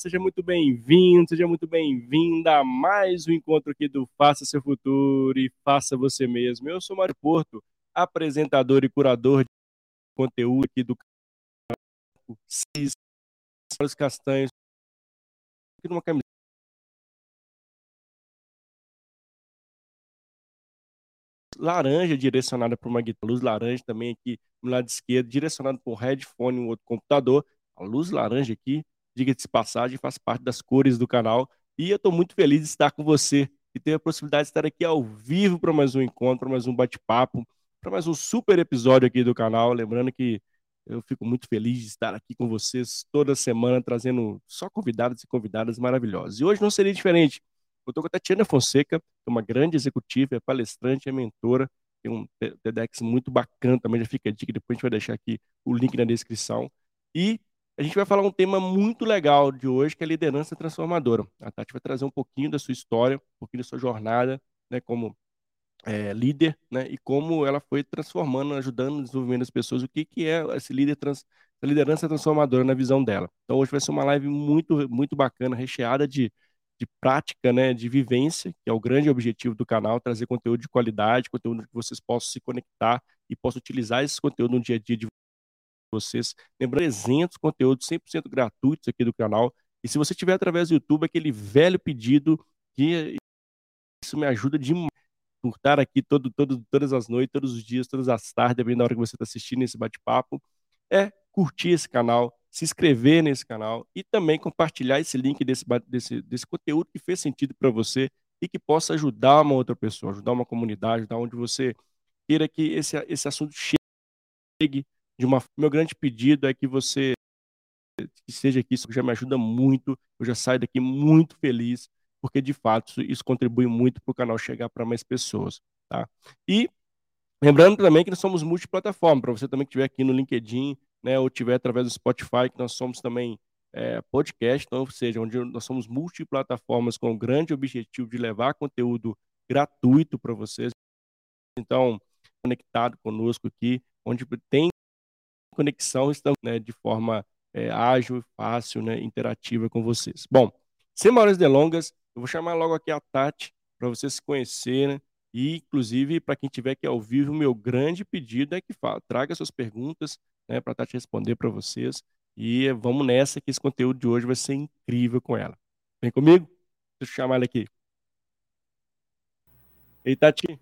seja muito bem-vindo, seja muito bem-vinda a mais um encontro aqui do Faça Seu Futuro e Faça Você Mesmo. Eu sou Mário Porto, apresentador e curador de conteúdo aqui do Cis, Carlos Castanhos, aqui numa camiseta laranja direcionada para uma guitarra, luz laranja também aqui no lado esquerdo, direcionado para um headphone, um outro computador. A luz laranja aqui, diga-se passagem, faz parte das cores do canal. E eu estou muito feliz de estar com você e ter a possibilidade de estar aqui ao vivo para mais um encontro, para mais um bate-papo, para mais um super episódio aqui do canal. Lembrando que eu fico muito feliz de estar aqui com vocês toda semana, trazendo só convidados e convidadas maravilhosas. E hoje não seria diferente. Eu estou com a Tatiana Fonseca, que é uma grande executiva, é palestrante, é mentora, tem um TEDx muito bacana também, já fica a dica, depois a gente vai deixar aqui o link na descrição. E a gente vai falar um tema muito legal de hoje, que é liderança transformadora. A Tati vai trazer um pouquinho da sua história, um pouquinho da sua jornada, né, como é, líder, né, e como ela foi transformando, ajudando no desenvolvimento das pessoas, o que, que é esse líder trans, liderança transformadora na visão dela. Então hoje vai ser uma live muito, muito bacana, recheada de de prática, né, de vivência, que é o grande objetivo do canal, trazer conteúdo de qualidade, conteúdo que vocês possam se conectar e possam utilizar esse conteúdo no dia a dia de vocês. Lembrando, 300 conteúdos 100% gratuitos aqui do canal. E se você tiver através do YouTube, aquele velho pedido que isso me ajuda demais por estar aqui todo, todo, todas as noites, todos os dias, todas as tardes, dependendo da hora que você está assistindo esse bate-papo, é curtir esse canal, se inscrever nesse canal e também compartilhar esse link desse, desse, desse conteúdo que fez sentido para você e que possa ajudar uma outra pessoa, ajudar uma comunidade, ajudar onde você queira que esse, esse assunto chegue de uma. Meu grande pedido é que você que seja aqui, isso já me ajuda muito, eu já saio daqui muito feliz, porque de fato isso contribui muito para o canal chegar para mais pessoas, tá? E lembrando também que nós somos multiplataforma, para você também que estiver aqui no LinkedIn, né, ou tiver através do Spotify, que nós somos também é, podcast, então, ou seja, onde nós somos multiplataformas com o grande objetivo de levar conteúdo gratuito para vocês. Então, conectado conosco aqui, onde tem conexão, estamos né, de forma é, ágil, fácil, né, interativa com vocês. Bom, sem maiores delongas, eu vou chamar logo aqui a Tati para vocês se conhecerem. E, inclusive, para quem estiver aqui ao vivo, meu grande pedido é que fala, traga suas perguntas, né, para Tati responder para vocês. E vamos nessa, que esse conteúdo de hoje vai ser incrível com ela. Vem comigo? Deixa eu chamar ela aqui. Ei, Tati.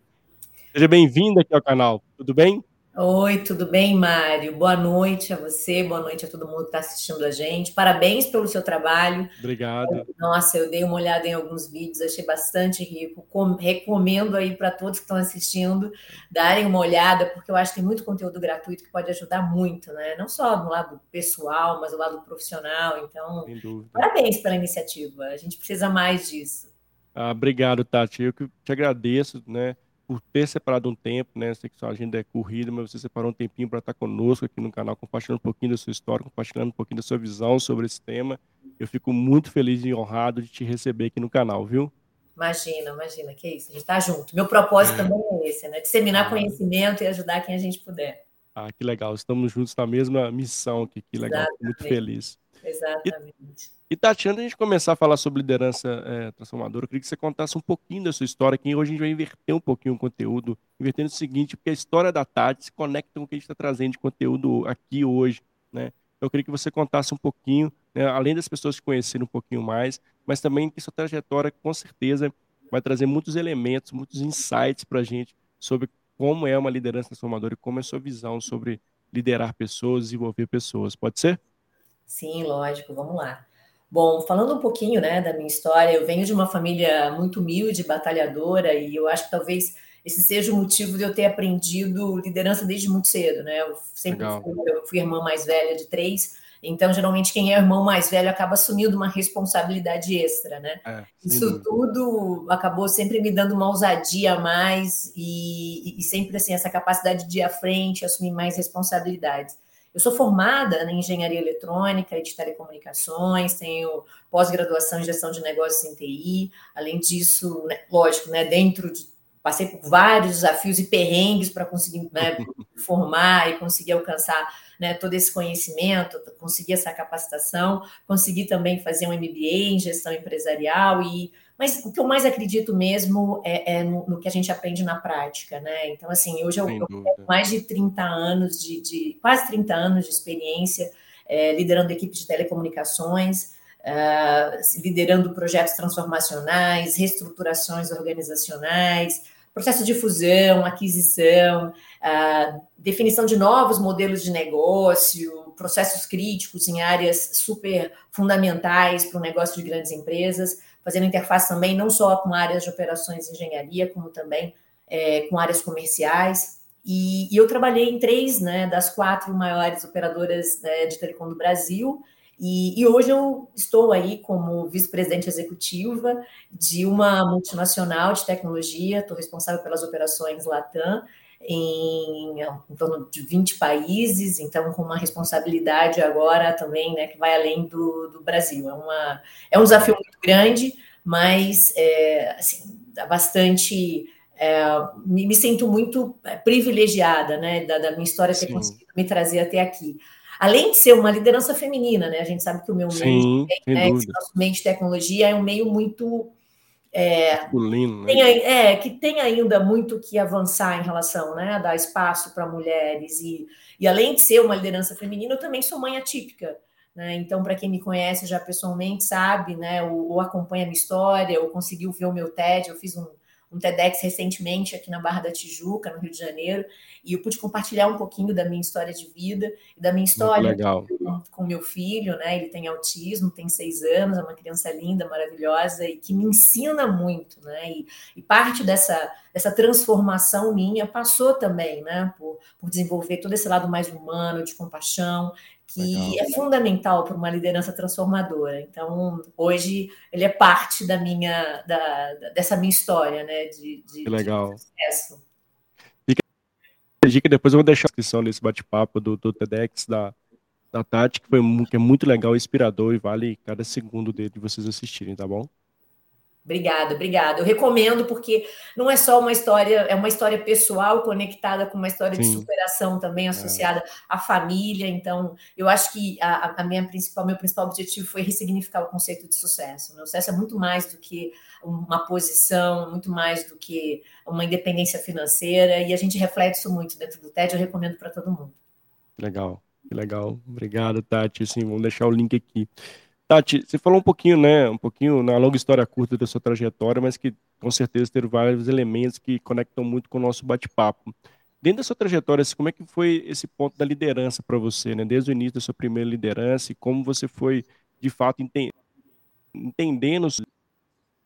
Seja bem-vinda aqui ao canal. Tudo bem? Oi, tudo bem, Mário? Boa noite a você, boa noite a todo mundo que está assistindo a gente. Parabéns pelo seu trabalho. Obrigado. Nossa, eu dei uma olhada em alguns vídeos, achei bastante rico. Com, recomendo aí para todos que estão assistindo darem uma olhada, porque eu acho que tem muito conteúdo gratuito que pode ajudar muito, né? Não só no lado pessoal, mas no lado profissional. Então, parabéns pela iniciativa. A gente precisa mais disso. Ah, obrigado, Tati. Eu que te agradeço, né? Por ter separado um tempo, né? Sei que sua agenda é corrida, mas você separou um tempinho para estar conosco aqui no canal, compartilhando um pouquinho da sua história, compartilhando um pouquinho da sua visão sobre esse tema. Eu fico muito feliz e honrado de te receber aqui no canal, viu? Imagina, imagina, que isso, a gente está junto. Meu propósito é. também é esse, né? Disseminar ah. conhecimento e ajudar quem a gente puder. Ah, que legal, estamos juntos na mesma missão aqui, que legal, Exatamente. muito feliz. Exatamente. E Tati, antes de a gente começar a falar sobre liderança é, transformadora, eu queria que você contasse um pouquinho da sua história, que hoje a gente vai inverter um pouquinho o conteúdo, invertendo o seguinte, porque a história da Tati se conecta com o que a gente está trazendo de conteúdo aqui hoje, né? Eu queria que você contasse um pouquinho, né, além das pessoas te conhecerem um pouquinho mais, mas também que sua trajetória, com certeza, vai trazer muitos elementos, muitos insights para a gente sobre como é uma liderança transformadora e como é a sua visão sobre liderar pessoas, desenvolver pessoas. Pode ser? Sim, lógico, vamos lá. Bom, falando um pouquinho né, da minha história, eu venho de uma família muito humilde, batalhadora, e eu acho que talvez esse seja o motivo de eu ter aprendido liderança desde muito cedo, né? Eu sempre fui, eu fui irmã mais velha de três, então geralmente quem é irmão mais velho acaba assumindo uma responsabilidade extra, né? É, Isso tudo acabou sempre me dando uma ousadia a mais e, e sempre assim essa capacidade de ir à frente, assumir mais responsabilidades. Eu sou formada em engenharia eletrônica e de telecomunicações, tenho pós-graduação em gestão de negócios em TI. Além disso, né, lógico, né, dentro de passei por vários desafios e perrengues para conseguir né, formar e conseguir alcançar né, todo esse conhecimento, conseguir essa capacitação, conseguir também fazer um MBA em gestão empresarial e mas o que eu mais acredito mesmo é, é no, no, que a gente aprende na prática, né? Então, assim, hoje eu, eu tenho mais de 30 anos, de, de, quase 30 anos de experiência é, liderando equipes de telecomunicações, uh, liderando projetos transformacionais, reestruturações organizacionais, processo de fusão, aquisição, uh, definição de novos modelos de negócio, processos críticos em áreas super fundamentais para o negócio de grandes empresas, fazendo interface também não só com áreas de operações e engenharia, como também é, com áreas comerciais. E, e, eu trabalhei em três né, das quatro maiores operadoras né, de telecom do Brasil, e, e, hoje eu estou aí como vice-presidente executiva de uma multinacional de tecnologia, estou responsável pelas operações Latam em, em, torno de 20 países, então com uma responsabilidade agora também, né, que vai além do, do Brasil. É, uma, é um desafio muito grande, mas é, assim, dá bastante. É, me, me, sinto muito é, privilegiada, né, da, da minha história ter Sim. conseguido me trazer até aqui além de ser uma liderança feminina, né? A gente sabe que o meu meio, né, nosso meio de tecnologia é um meio muito é, Masculino, né? tem, é, que tem ainda muito que avançar em relação né, a dar espaço para mulheres. E, e além de ser uma liderança feminina, eu também sou mãe atípica. Né? Então, para quem me conhece já pessoalmente, sabe, né, ou, ou acompanha a minha história, ou conseguiu ver o meu TED, eu fiz um, um TEDx recentemente aqui na Barra da Tijuca, no Rio de Janeiro, e eu pude compartilhar um pouquinho da minha história de vida e da minha história com, com meu filho, né? Ele tem autismo, tem seis anos, é uma criança linda, maravilhosa e que me ensina muito, né? E, e parte dessa, dessa transformação minha passou também, né? Por, por desenvolver todo esse lado mais humano, de compaixão, que Legal. é fundamental para uma liderança transformadora. Então, hoje ele é parte da minha da, dessa minha história, né? De, de, que legal. De sucesso. Fica a dica, depois eu vou deixar a descrição desse bate-papo do, do TEDx da, da Tati, que, foi, que é muito legal, inspirador e vale cada segundo dele de vocês assistirem, tá bom? Obrigada, obrigada. Eu recomendo porque não é só uma história, é uma história pessoal conectada com uma história Sim. de superação também é. associada é. à família. Então, eu acho que a, a, minha principal, meu principal objetivo foi ressignificar o conceito de sucesso. O sucesso é muito mais do que uma posição, muito mais do que uma independência financeira, e a gente reflete isso muito dentro do TED. Eu recomendo para todo mundo. Legal, legal. Obrigado, Tati. Sim, vamos deixar o link aqui. Tati, você falou um pouquinho, né, um pouquinho na longa história curta da sua trajetória, mas que com certeza teve vários elementos que conectam muito com o nosso bate-papo. Dentro da sua trajetória, assim, como é que foi esse ponto da liderança para você, né? Desde o início da sua primeira liderança e como você foi, de fato, ente entendendo o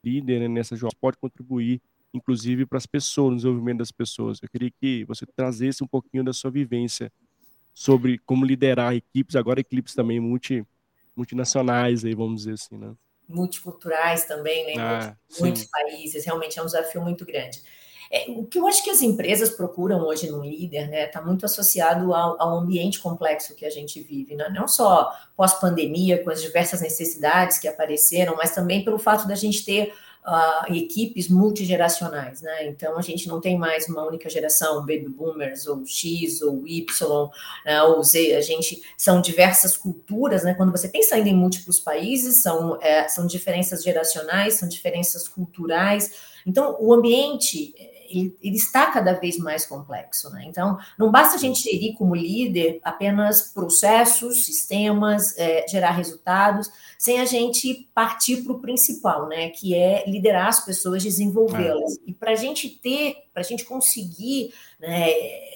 líder né, nessa jornada, pode contribuir, inclusive, para as pessoas, no desenvolvimento das pessoas. Eu queria que você trazesse um pouquinho da sua vivência sobre como liderar equipes, agora equipes também multi multinacionais aí, vamos dizer assim, né? Multiculturais também, né? Ah, muitos, países, realmente é um desafio muito grande. É, o que eu acho que as empresas procuram hoje no líder, né, está muito associado ao, ao, ambiente complexo que a gente vive, né? não só pós-pandemia, com as diversas necessidades que apareceram, mas também pelo fato da gente ter uh, equipes multigeracionais, né? Então a gente não tem mais uma única geração, baby boomers, ou X, ou Y, né, ou Z, a gente são diversas culturas, né? Quando você pensa ainda em múltiplos países, são, é, são diferenças geracionais, são diferenças culturais. Então, o ambiente ele, ele, está cada vez mais complexo, né? Então, não basta a gente gerir como líder apenas processos, sistemas, é, gerar resultados, sem a gente partir para o principal, né? Que é liderar as pessoas, desenvolvê-las. É. E para a gente ter, para a gente conseguir né,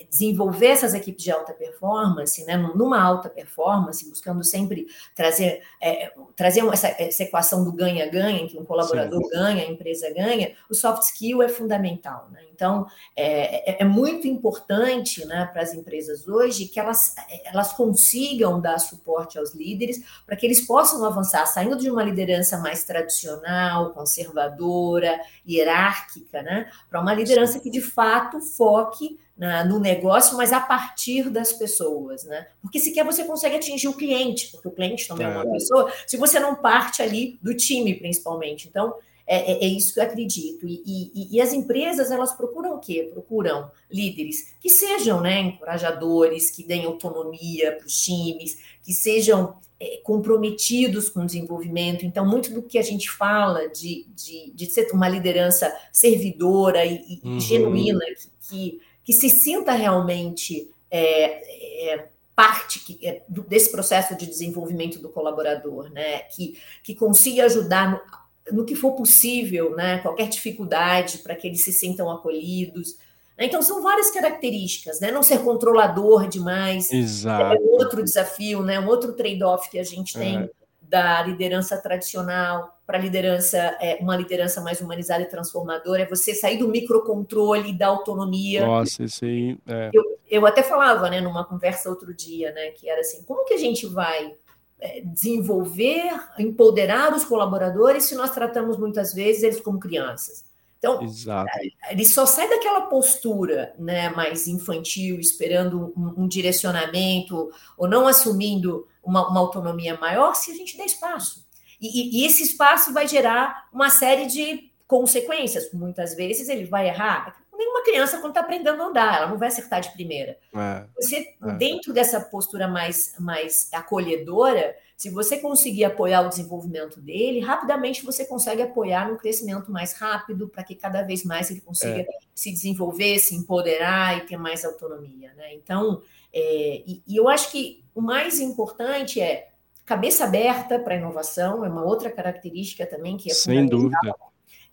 desenvolver essas equipes de alta performance, né, numa alta performance, buscando sempre trazer, é, trazer essa, essa, equação do ganha-ganha, em que um colaborador Sim. ganha, a empresa ganha, o soft skill é fundamental. Né? Então, é, é, é muito importante né, para as empresas hoje que elas, elas consigam dar suporte aos líderes para que eles possam avançar, saindo de uma liderança mais tradicional, conservadora, hierárquica, né, para uma liderança que de fato foque na, no negócio, mas a partir das pessoas, né? Porque sequer você consegue atingir o cliente, porque o cliente também é, é uma pessoa, se você não parte ali do time, principalmente. Então, É, é, é, isso que eu acredito. E, e, e, as empresas, elas procuram o quê? Procuram líderes que sejam né, encorajadores, que deem autonomia para os times, que sejam é, comprometidos com o desenvolvimento. Então, muito do que a gente fala de, de, de ser uma liderança servidora e, e uhum. genuína, que, que, que, se sinta realmente é, é, parte que, é, desse processo de desenvolvimento do colaborador, né? que, que consiga ajudar no, no que for possível, né? qualquer dificuldade, para que eles se sintam acolhidos. Né? Então, são várias características, né? Não ser controlador demais. Exato. É outro desafio, né? Um outro trade-off que a gente tem é. da liderança tradicional para liderança, é, uma liderança mais humanizada e transformadora, é você sair do microcontrole da autonomia. Nossa, isso aí. É. Eu, eu até falava, né, numa conversa outro dia, né, que era assim, como que a gente vai é, desenvolver, empoderar os colaboradores se nós tratamos muitas vezes eles como crianças? Então, Exato. ele só sai daquela postura né, mais infantil, esperando um, um direcionamento, ou não assumindo uma, uma, autonomia maior, se a gente der espaço. E, e, e esse espaço vai gerar uma série de consequências. Muitas vezes ele vai errar, nenhuma criança quando está aprendendo a andar, ela não vai acertar de primeira. É, você, é. dentro dessa postura mais, mais acolhedora, se você conseguir apoiar o desenvolvimento dele, rapidamente você consegue apoiar no crescimento mais rápido, para que cada vez mais ele consiga é. se desenvolver, se empoderar e ter mais autonomia. Né? Então, é, e, e eu acho que o mais importante é cabeça aberta para inovação, é uma outra característica também que é Sem dúvida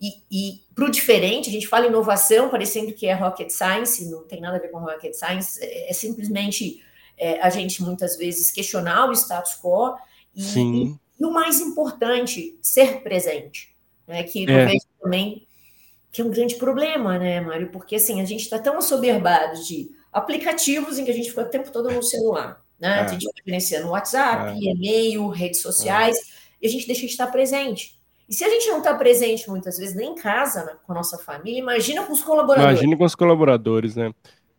e, e para o diferente, a gente fala inovação, parecendo que é rocket science, não tem nada a ver com rocket science, é, é simplesmente é, a gente muitas vezes questionar o status quo e, e, e o mais importante, ser presente, né? Que eu é. vejo também que é um grande problema, né, Mário? Porque assim, a gente está tão assoberbado de aplicativos em que a gente fica o tempo todo no celular, né? É. A gente fica no WhatsApp, é. e-mail, redes sociais, e a gente deixa de estar presente. E se a gente não está presente muitas vezes nem em casa, né, com a nossa família, imagina com os colaboradores. Imagina com os colaboradores, né?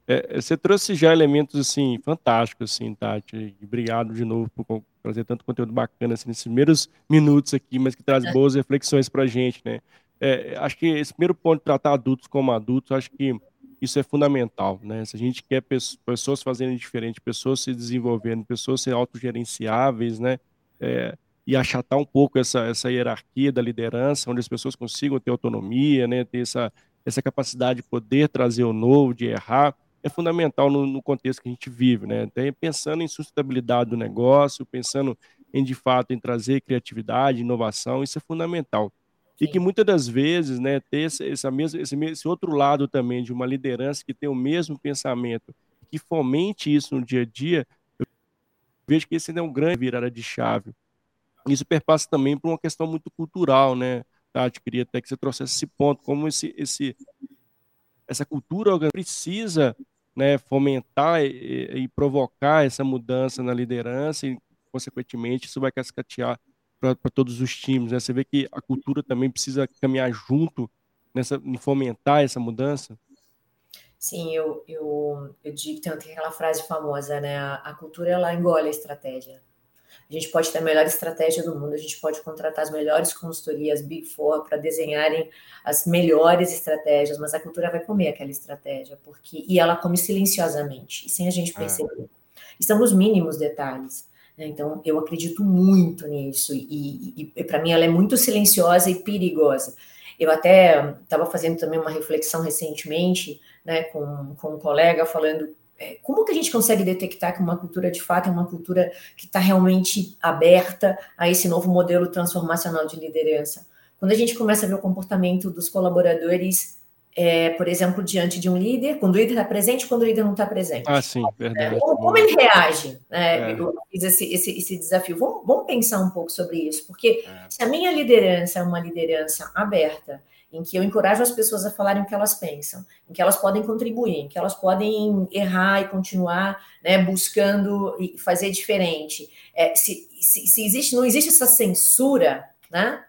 É, é você trouxe já elementos assim fantásticos, assim, Tati. Obrigado de novo por trazer tanto conteúdo bacana assim, nesses primeiros minutos aqui, mas que traz boas reflexões para a gente, né? É, acho que esse primeiro ponto de tratar adultos como adultos, acho que isso é fundamental, né? Se a gente quer pessoas fazendo diferente, pessoas se desenvolvendo, pessoas serem autogerenciáveis, né? É, e achatar um pouco essa, essa hierarquia da liderança, onde as pessoas consigam ter autonomia, né, ter essa, essa capacidade de poder trazer o novo, de errar, é fundamental no, no contexto que a gente vive, né? Até pensando em sustentabilidade do negócio, pensando em de fato em trazer criatividade, inovação, isso é fundamental. Sim. E que muitas das vezes, né, ter esse, essa mesma, esse, esse outro lado também de uma liderança que tem o mesmo pensamento, que fomente isso no dia a dia, eu vejo que esse é um grande virada de chave isso perpassa também por uma questão muito cultural, né? Tati, queria até que você trouxesse esse ponto, como esse, esse, essa cultura precisa né, fomentar e, e, provocar essa mudança na liderança e, consequentemente, isso vai cascatear para todos os times. Né? Você vê que a cultura também precisa caminhar junto nessa, em fomentar essa mudança? Sim, eu, eu, eu digo, tem aquela frase famosa, né? A, a cultura, ela engole a estratégia. A gente pode ter a melhor estratégia do mundo, a gente pode contratar as melhores consultorias Big Four para desenharem as melhores estratégias, mas a cultura vai comer aquela estratégia, porque e ela come silenciosamente, sem a gente é. perceber. Estão nos mínimos detalhes. Né? Então, eu acredito muito nisso, e, e, e para mim ela é muito silenciosa e perigosa. Eu até estava fazendo também uma reflexão recentemente né, com, com um colega falando como que a gente consegue detectar que uma cultura de fato é uma cultura que está realmente aberta a esse novo modelo transformacional de liderança? Quando a gente começa a ver o comportamento dos colaboradores, é, por exemplo, diante de um líder, quando o líder está presente, quando o líder não está presente. Ah, sim, verdade. É, como, como, ele reage? Né? É. Eu fiz esse, esse, esse desafio. Vamos, vamos, pensar um pouco sobre isso, porque é. se a minha liderança é uma liderança aberta, em que eu encorajo as pessoas a falarem o que elas pensam, em que elas podem contribuir, em que elas podem errar e continuar né, buscando e fazer diferente. É, se, se, se, existe, não existe essa censura, né?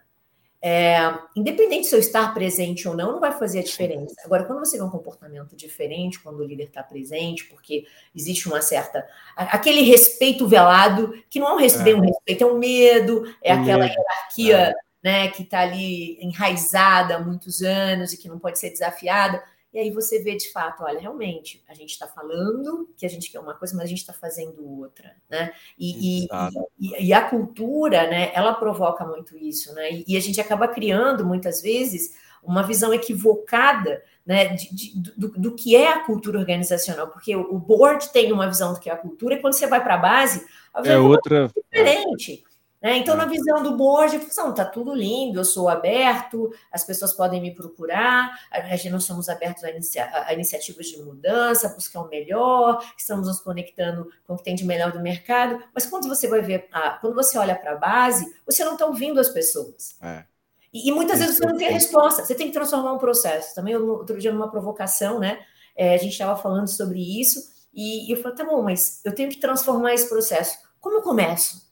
É, independente se eu estar presente ou não, não vai fazer a diferença. Agora, quando você vê um comportamento diferente, quando o líder está presente, porque existe uma certa. aquele respeito velado, que não é um respeito, é. um respeito, é um medo, é aquela hierarquia. É né, que está ali enraizada há muitos anos e que não pode ser desafiada. E aí você vê de fato, olha, realmente, a gente está falando que a gente quer uma coisa, mas a gente está fazendo outra, né? E, e, e, e, a cultura, né, ela provoca muito isso, né? E, a gente acaba criando, muitas vezes, uma visão equivocada né, de, de, do, do, que é a cultura organizacional, porque o, board tem uma visão do que é a cultura, e quando você vai para a base, é outra é diferente. Né? Então, na é. visão do board, não, tá tudo lindo, eu sou aberto, as pessoas podem me procurar, a nós somos abertos a, inicia, a, iniciativas de mudança, buscar o melhor, estamos nos conectando com o que tem de melhor do mercado, mas quando você vai ver, quando você olha para a base, você não está ouvindo as pessoas. É. E, e, muitas vezes você não tem a resposta, você tem que transformar um processo. Também, outro dia, numa provocação, né, é, a gente estava falando sobre isso, e, e eu falei, tá bom, mas eu tenho que transformar esse processo. Como eu começo?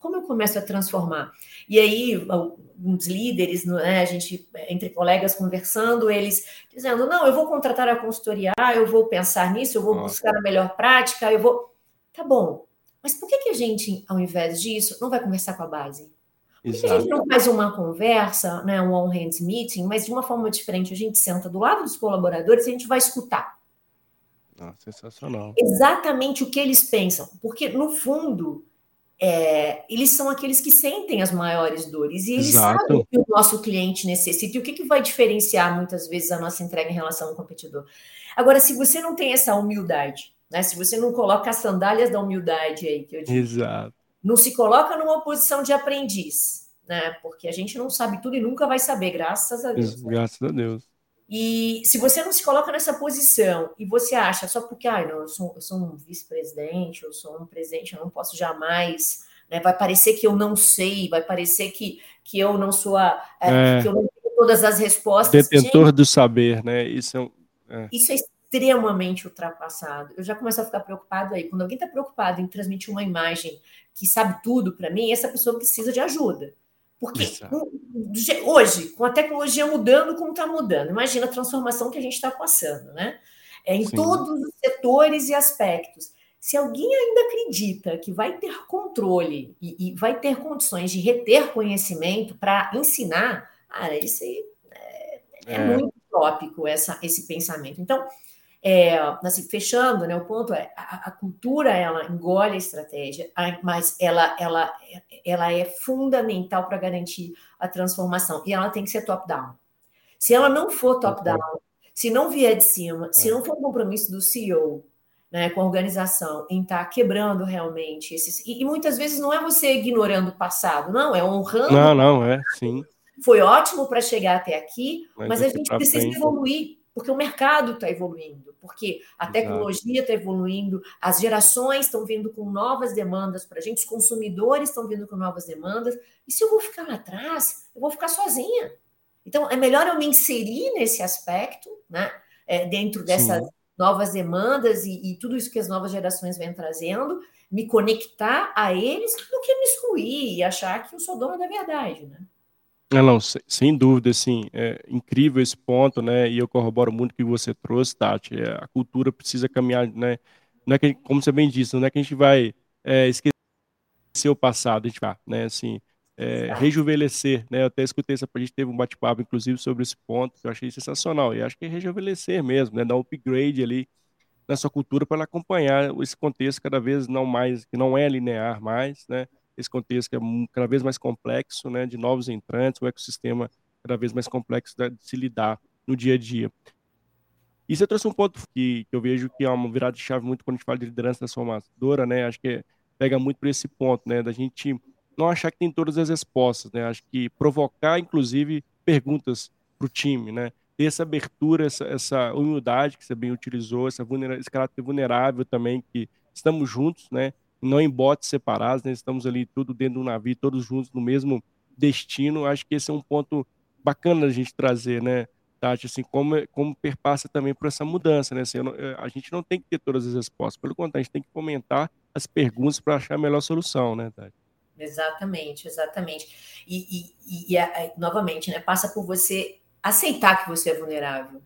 Como eu começo a transformar? E aí, alguns líderes, né, a gente, entre colegas conversando, eles dizendo: não, eu vou contratar a consultoria, eu vou pensar nisso, eu vou Nossa. buscar a melhor prática, eu vou. Tá bom, mas por que, que a gente, ao invés disso, não vai conversar com a base? Por que a gente não faz uma conversa, né, um on-hands meeting, mas de uma forma diferente? A gente senta do lado dos colaboradores e a gente vai escutar. Ah, sensacional. Exatamente o que eles pensam, porque no fundo é, eles são aqueles que sentem as maiores dores e eles Exato. sabem o que o nosso cliente necessita e o que, que vai diferenciar muitas vezes a nossa entrega em relação ao competidor. Agora, se você não tem essa humildade, né, se você não coloca as sandálias da humildade aí, que eu digo, Exato. não se coloca numa posição de aprendiz, né, porque a gente não sabe tudo e nunca vai saber, graças a Deus. Graças a Deus. E se você não se coloca nessa posição e você acha só porque, ah, não, eu sou, eu sou um vice-presidente, eu sou um presidente, eu não posso jamais, né, vai parecer que eu não sei, vai parecer que, que eu não sou a, é, é, que eu não tenho todas as respostas. Detentor Gente, do saber, né? Isso é, é. Isso é extremamente ultrapassado. Eu já começo a ficar preocupado aí. Quando alguém está preocupado em transmitir uma imagem que sabe tudo para mim, essa pessoa precisa de ajuda. Porque hoje, com a tecnologia mudando como está mudando, imagina a transformação que a gente está passando, né? É, em Sim. todos os setores e aspectos. Se alguém ainda acredita que vai ter controle e, e vai ter condições de reter conhecimento para ensinar, cara, isso aí é, é, é. muito tópico essa, esse pensamento. Então, é, assim, fechando, né, o ponto é a, a, cultura ela engole a estratégia, mas ela, ela, ela é fundamental para garantir a transformação e ela tem que ser top-down. Se ela não for top-down, se não vier de cima, é. se não for um compromisso do CEO né, com a organização em estar tá quebrando realmente esses. E, e, muitas vezes não é você ignorando o passado, não, é honrando. Não, não, é, sim. Foi ótimo para chegar até aqui, mas, mas a gente precisa frente. evoluir porque o mercado está evoluindo, porque a tecnologia está evoluindo, as gerações estão vindo com novas demandas para a gente, os consumidores estão vindo com novas demandas, e se eu vou ficar lá atrás, eu vou ficar sozinha. Então, é melhor eu me inserir nesse aspecto, né, é, dentro dessas Sim. novas demandas e, e tudo isso que as novas gerações vêm trazendo, me conectar a eles, do que me excluir e achar que eu sou dona da verdade, né? Não, não, sem, sem dúvida, assim, é incrível esse ponto, né? E eu corroboro muito o que você trouxe, Tati. É, a cultura precisa caminhar, né? Não é que, como você bem disse, não é que a gente vai é, esquecer o passado, a gente vai, né? Assim, é, rejuvenescer, né? Eu até escutei essa, a gente teve um bate-papo, inclusive, sobre esse ponto, que eu achei sensacional. E acho que é rejuvenescer mesmo, né? Dar um upgrade ali na sua cultura para acompanhar esse contexto cada vez não mais, que não é linear mais, né? Esse contexto que é cada vez mais complexo, né, de novos entrantes, um ecossistema cada vez mais complexo de se lidar no dia a dia. E você trouxe um ponto que, que eu vejo que é uma virada de chave muito quando a gente fala de liderança transformadora, né? Acho que pega muito por esse ponto, né? Da gente não achar que tem todas as respostas, né? Acho que provocar, inclusive, perguntas para o time, né? Ter essa abertura, essa, essa humildade que você bem utilizou, essa esse caráter vulnerável também, que estamos juntos, né? Não em botes separados, né? estamos ali tudo dentro do navio, todos juntos no mesmo destino. Acho que esse é um ponto bacana da gente trazer, né, Tati? Assim, como, como perpassa também por essa mudança, né? Assim, não, eh, a gente não tem que ter todas as respostas, pelo contrário, a gente tem que fomentar as perguntas para achar a melhor solução, né, Tati? Exatamente, exatamente. E, e, e, e, novamente, né, passa por você aceitar que você é vulnerável.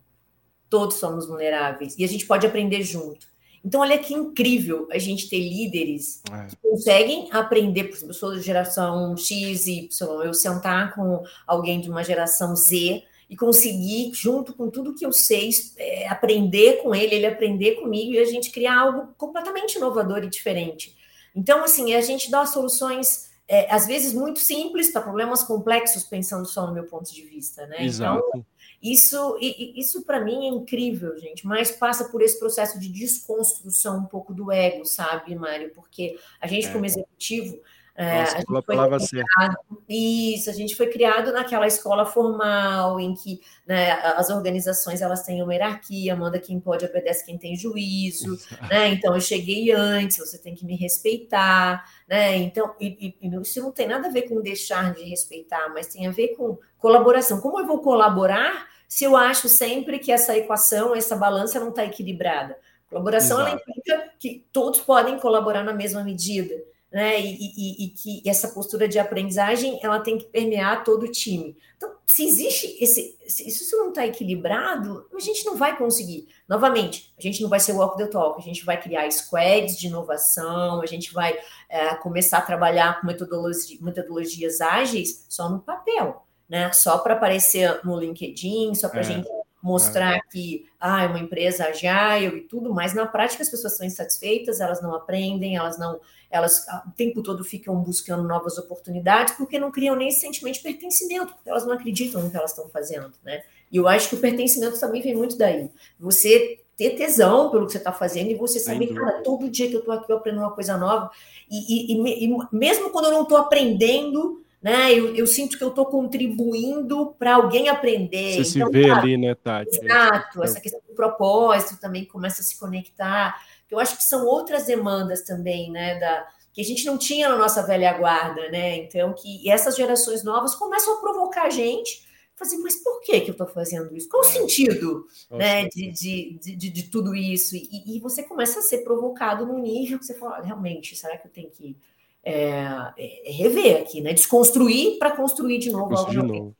Todos somos vulneráveis e a gente pode aprender junto. Então, olha que incrível a gente ter líderes é. que conseguem aprender, por exemplo, eu sou de geração X, Y, eu sentar com alguém de uma geração Z e conseguir, junto com tudo que eu sei, é, aprender com ele, ele aprender comigo e a gente criar algo completamente inovador e diferente. Então, assim, a gente dá soluções, é, às vezes, muito simples para problemas complexos, pensando só no meu ponto de vista, né? Exato. Então, isso, isso para mim é incrível, gente, mas passa por esse processo de desconstrução um pouco do ego, sabe, Mário? Porque a gente, é. como executivo, é, Nossa, a gente foi criado, isso, a gente foi criado naquela escola formal em que né, as organizações elas têm uma hierarquia, manda quem pode, obedece quem tem juízo, né? Então eu cheguei antes, você tem que me respeitar, né? Então e, e, isso não tem nada a ver com deixar de respeitar, mas tem a ver com colaboração. Como eu vou colaborar se eu acho sempre que essa equação, essa balança não está equilibrada? Colaboração ela implica que todos podem colaborar na mesma medida né? E, e, e, que essa postura de aprendizagem ela tem que permear todo o time. Então, se existe esse, se isso não está equilibrado, a gente não vai conseguir. Novamente, a gente não vai ser walk the talk, a gente vai criar squads de inovação, a gente vai é, começar a trabalhar com metodologia, metodologias ágeis só no papel, né? Só para aparecer no LinkedIn, só para a é. gente mostrar é. que ah, é uma empresa agile e tudo, mas na prática as pessoas estão insatisfeitas, elas não aprendem, elas não, elas ah, o tempo todo ficam buscando novas oportunidades porque não criam nem esse sentimento de pertencimento, porque elas não acreditam no que elas estão fazendo, né? E eu acho que o pertencimento também vem muito daí. Você ter tesão pelo que você está fazendo e você saber, cara, todo dia que eu estou aqui eu aprendo uma coisa nova. E, e, e mesmo quando eu não estou aprendendo, né? Eu, eu sinto que eu estou contribuindo para alguém aprender. Você então, se vê cara, ali, né, Tati? Exato, essa questão do propósito também começa a se conectar. Eu acho que são outras demandas também, né? Da, que a gente não tinha na nossa velha guarda, né? Então, que essas gerações novas começam a provocar a gente fazer, mas por que, que eu estou fazendo isso? Qual o é. sentido né, de, de, de, de, tudo isso? E, e, você começa a ser provocado num nível que você fala, realmente, será que eu tenho que é, é, rever aqui, né? Desconstruir para construir de novo algo de novo.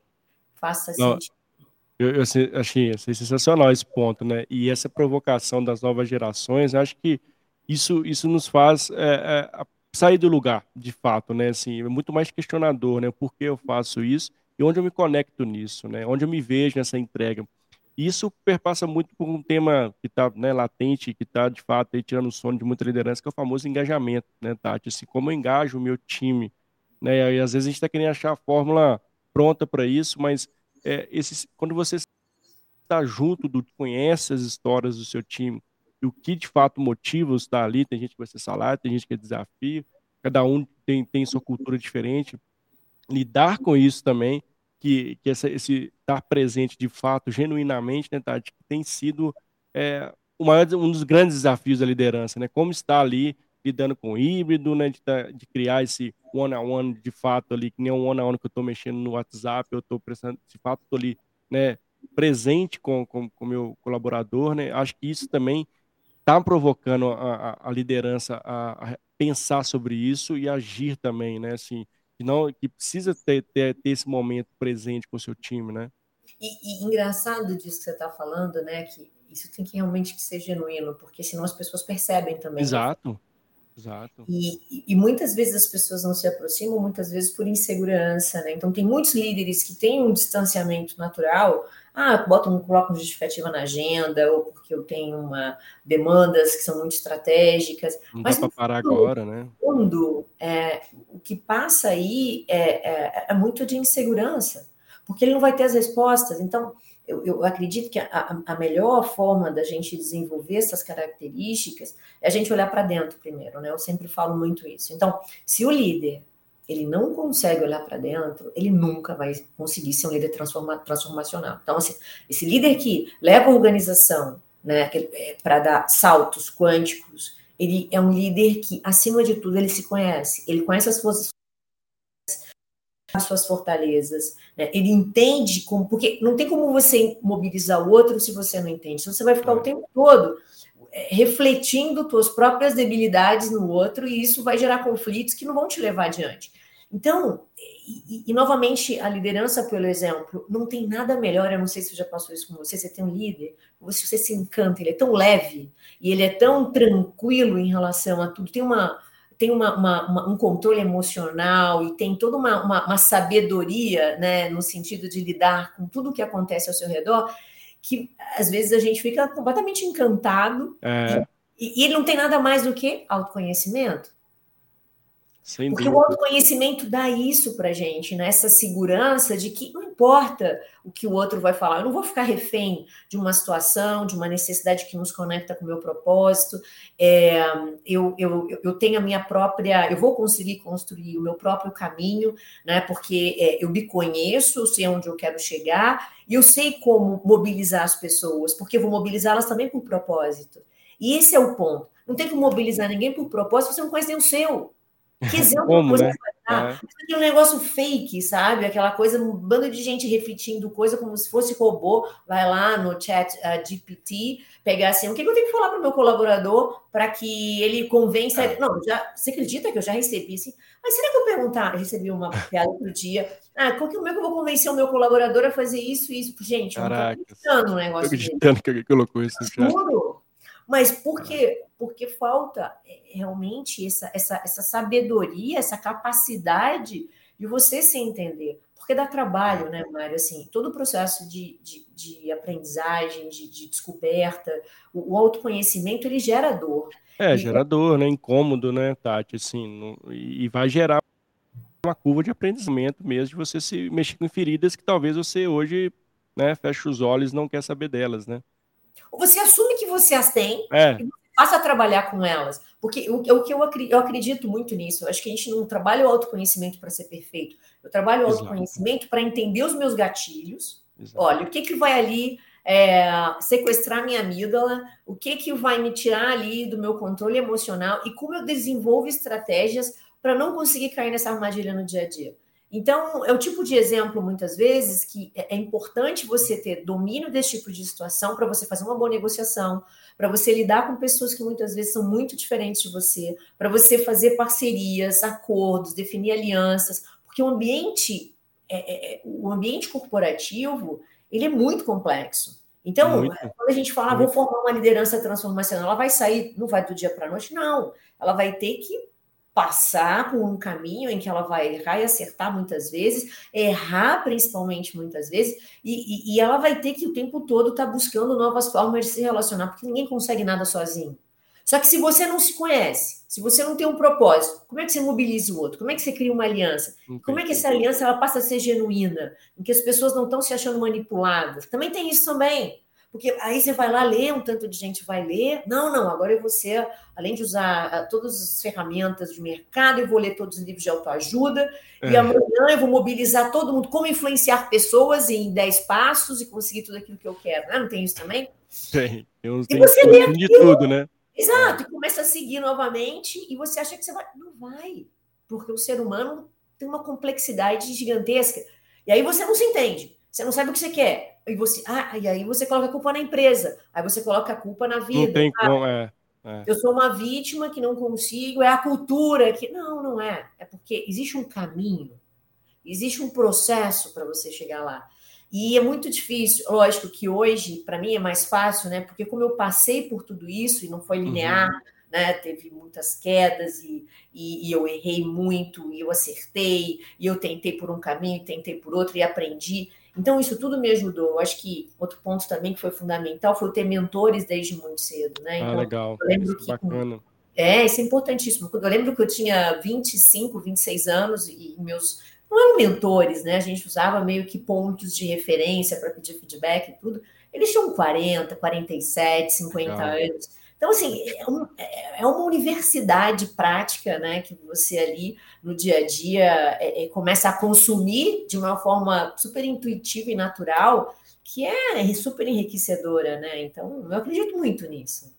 Faça sentido. Eu, eu achei, achei sensacional esse ponto, né? E essa provocação das novas gerações, acho que isso, isso nos faz é, é, sair do lugar, de fato, né? Assim, é muito mais questionador, né? Por que eu faço isso e onde eu me conecto nisso, né? Onde eu me vejo nessa entrega. Isso perpassa muito por um tema que está né, latente, que está, de fato, aí, tirando o sono de muita liderança, que é o famoso engajamento, né, Tati? Assim, como eu engajo o meu time, né? E às vezes a gente está querendo achar a fórmula pronta para isso, mas é, esse, quando você está junto, do, conhece as histórias do seu time, e o que de fato motiva você estar ali, tem gente que vai ser salário, tem gente que é desafio, cada um tem, tem sua cultura diferente, lidar com isso também que, que essa, esse estar presente de fato, genuinamente, né, Tati, tem sido é, maior, um dos grandes desafios da liderança, né? Como está ali lidando com o híbrido, né? De, de criar esse one-on-one de fato ali, que nem um one-on-one que eu estou mexendo no WhatsApp, eu estou prestando, de fato, estou ali, né? Presente com o com, com meu colaborador, né? Acho que isso também está provocando a, a, a liderança a, a, pensar sobre isso e agir também, né? Assim, que não que precisa ter, ter, ter esse momento presente com o seu time, né? E, e engraçado disso que você está falando, né? Que isso tem que realmente ser genuíno, porque senão as pessoas percebem também. Exato. Exato. E, e, muitas vezes as pessoas não se aproximam, muitas vezes por insegurança, né? Então tem muitos líderes que têm um distanciamento natural, ah, botam, colocam justificativa na agenda, ou porque eu tenho uma demandas que são muito estratégicas. Não mas dá para parar agora, né? Fundo, é, o que passa aí é, é, é muito de insegurança, porque ele não vai ter as respostas. Então, eu, eu acredito que a, a, melhor forma da gente desenvolver essas características é a gente olhar para dentro primeiro, né? Eu sempre falo muito isso. Então, se o líder ele não consegue olhar para dentro, ele nunca vai conseguir ser um líder transforma, transformacional. Então, assim, esse líder que leva a organização né, é, para dar saltos quânticos, ele é um líder que, acima de tudo, ele se conhece, ele conhece as suas as suas fortalezas, né? ele entende como, porque não tem como você mobilizar o outro se você não entende, então você vai ficar o é. tempo todo é, refletindo suas próprias debilidades no outro e isso vai gerar conflitos que não vão te levar adiante. Então, e, e, novamente, a liderança pelo exemplo, não tem nada melhor, eu não sei se já passou isso com você, você tem um líder, você, você se encanta, ele é tão leve, e ele é tão tranquilo em relação a tudo, tem uma tem uma, uma, uma, um controle emocional e tem toda uma, sabedoria, né, no sentido de lidar com tudo o que acontece ao seu redor, que às vezes a gente fica completamente encantado. É. E, e, ele não tem nada mais do que autoconhecimento. Sem Porque dúvida. o autoconhecimento dá isso para gente, né? essa segurança de que não importa o que o outro vai falar, eu não vou ficar refém de uma situação, de uma necessidade que nos conecta com o meu propósito, é, eu, eu, eu tenho a minha própria, eu vou conseguir construir o meu próprio caminho, né? porque é, eu me conheço, eu sei onde eu quero chegar, e eu sei como mobilizar as pessoas, porque eu vou mobilizá-las também por propósito. E esse é o ponto. Não tem que mobilizar ninguém por propósito, você não conhece nem o seu. Que exemplo Como, né? É. Tem um negócio fake, sabe? Aquela coisa, um bando de gente refletindo coisa como se fosse robô. Vai lá no chat uh, GPT, pegar assim, o que, eu tenho que falar para o meu colaborador para que ele convença. É. Não, já, você acredita que eu já recebi assim? Mas será que eu perguntar? Eu recebi uma piada outro dia. Ah, como é que eu vou convencer o meu colaborador a fazer isso e isso? Gente, Caraca, eu não tô um negócio. acreditando que alguém colocou isso no chat. Juro. Mas por quê? Porque falta é, realmente essa, essa, essa sabedoria, essa capacidade de você se entender. Porque dá trabalho, né, Mário? Assim, todo o processo de, de, de aprendizagem, de, de, descoberta, o, o, autoconhecimento, ele gera dor. É, e, gera dor, né? Incômodo, né, Tati? Assim, e vai gerar uma curva de aprendizamento mesmo, de você se mexer com feridas que talvez você hoje né, feche os olhos e não quer saber delas, né? Você assume que você as tem é. e passa a trabalhar com elas. Porque o, o que eu, eu acredito muito nisso, eu acho que a gente não trabalha o autoconhecimento para ser perfeito. Eu trabalho o autoconhecimento para entender os meus gatilhos. Exato. Olha, o que, que vai ali é, sequestrar minha amígdala, o que, que vai me tirar ali do meu controle emocional e como eu desenvolvo estratégias para não conseguir cair nessa armadilha no dia a dia. Então, é o tipo de exemplo, muitas vezes, que é, é importante você ter domínio desse tipo de situação para você fazer uma boa negociação, para você lidar com pessoas que muitas vezes são muito diferentes de você, para você fazer parcerias, acordos, definir alianças, porque o ambiente, é, é, é o ambiente corporativo, ele é muito complexo. Então, muito. quando a gente fala, ah, vou formar uma liderança transformacional, ela vai sair, não vai do dia para a noite, não. Ela vai ter que passar por um caminho em que ela vai errar e acertar muitas vezes, errar principalmente muitas vezes, e, e, e ela vai ter que o tempo todo estar tá buscando novas formas de se relacionar, porque ninguém consegue nada sozinho. Só que se você não se conhece, se você não tem um propósito, como é que você mobiliza o outro? Como é que você cria uma aliança? Como é que essa aliança ela passa a ser genuína? Em que as pessoas não estão se achando manipuladas? Também tem isso também. Porque aí você vai lá ler, um tanto de gente vai ler. Não, não, agora eu vou ser, além de usar ah, todas as ferramentas de mercado, eu vou ler todos os livros de autoajuda. É. E amanhã eu vou mobilizar todo mundo, como influenciar pessoas em 10 passos e conseguir tudo aquilo que eu quero. Né? Não tem isso também? Tem. Eu e você lê de tudo, né? Exato, e começa a seguir novamente e você acha que você vai. Não vai, porque o ser humano tem uma complexidade gigantesca. E aí você não se entende. Você não sabe o que você quer. E você, ah, e aí você coloca a culpa na empresa. Aí você coloca a culpa na vida. Não tem ah, como, é, é. Eu sou uma vítima que não consigo, é a cultura que. Não, não é. É porque existe um caminho, existe um processo para você chegar lá. E é muito difícil. Lógico que hoje, para mim, é mais fácil, né? Porque como eu passei por tudo isso e não foi linear, uhum. né? Teve muitas quedas e, e, e, eu errei muito, e eu acertei, e eu tentei por um caminho, tentei por outro, e aprendi. Então, isso tudo me ajudou. Eu acho que outro ponto também que foi fundamental foi ter mentores desde muito cedo, né? Ah, então, ah, legal. Eu lembro que, bacana. É, isso é importantíssimo. Eu lembro que eu tinha 25, 26 anos e meus não eram mentores, né? A gente usava meio que pontos de referência para pedir feedback e tudo. Eles tinham 40, 47, 50 legal. anos. Então, assim, é, um, é, é uma universidade prática, né, que você ali no dia a dia é, é, começa a consumir de uma forma super intuitiva e natural, que é super enriquecedora, né? Então, eu acredito muito nisso.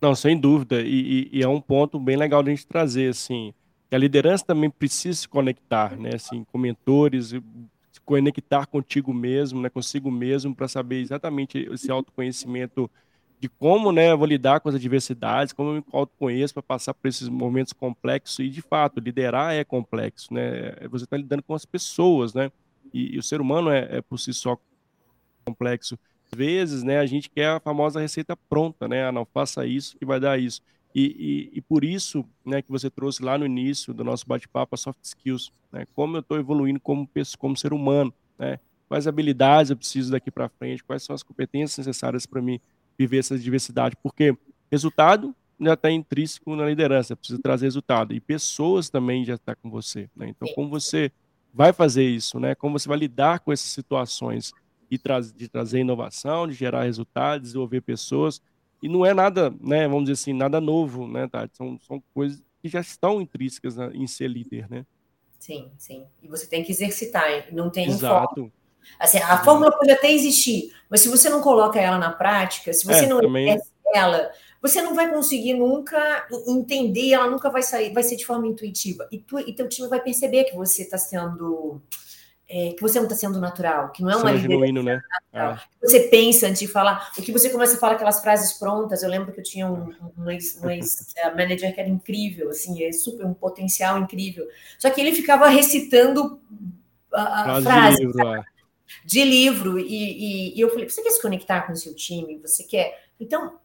Não, sem dúvida, e, e, e é um ponto bem legal de a gente trazer, assim, que a liderança também precisa se conectar, né, assim, com mentores, se conectar contigo mesmo, né, consigo mesmo, para saber exatamente esse autoconhecimento de como, né, eu vou lidar com as adversidades, como eu me autoconheço para passar por esses momentos complexos e, de fato, liderar é complexo, né? Você está lidando com as pessoas, né? E, e o ser humano é, é, por si só complexo. Às vezes, né, a gente quer a famosa receita pronta, né? Ah, não faça isso que vai dar isso. E, e, e, por isso, né, que você trouxe lá no início do nosso bate-papo a soft skills, né? Como eu estou evoluindo como como ser humano, né? Quais habilidades eu preciso daqui para frente? Quais são as competências necessárias para mim viver essa diversidade, porque resultado já está intrínseco na liderança, precisa trazer resultado. E pessoas também já estão tá com você. Né? Então, como você vai fazer isso? Né? Como você vai lidar com essas situações e tra de trazer inovação, de gerar resultados, desenvolver pessoas. E não é nada, né, vamos dizer assim, nada novo, né, Tati? São, são coisas que já estão intrínsecas em ser líder, né? Sim, sim. E você tem que exercitar, não tem Exato. Assim, a fórmula pode até existir, mas se você não coloca ela na prática, se você é, não também... ela, você não vai conseguir nunca entender, ela nunca vai sair, vai ser de forma intuitiva. E, tu, e teu time vai perceber que você está sendo. É, que você não está sendo natural, que não é uma genuíno, né? É. Você pensa antes de falar, o que você começa a falar aquelas frases prontas. Eu lembro que eu tinha um, um ex-manager um que era incrível, assim, é super um potencial incrível. Só que ele ficava recitando a, a frase. Livro, é de livro, e, e, e eu falei, você quer se conectar com o seu time? Você quer? Então,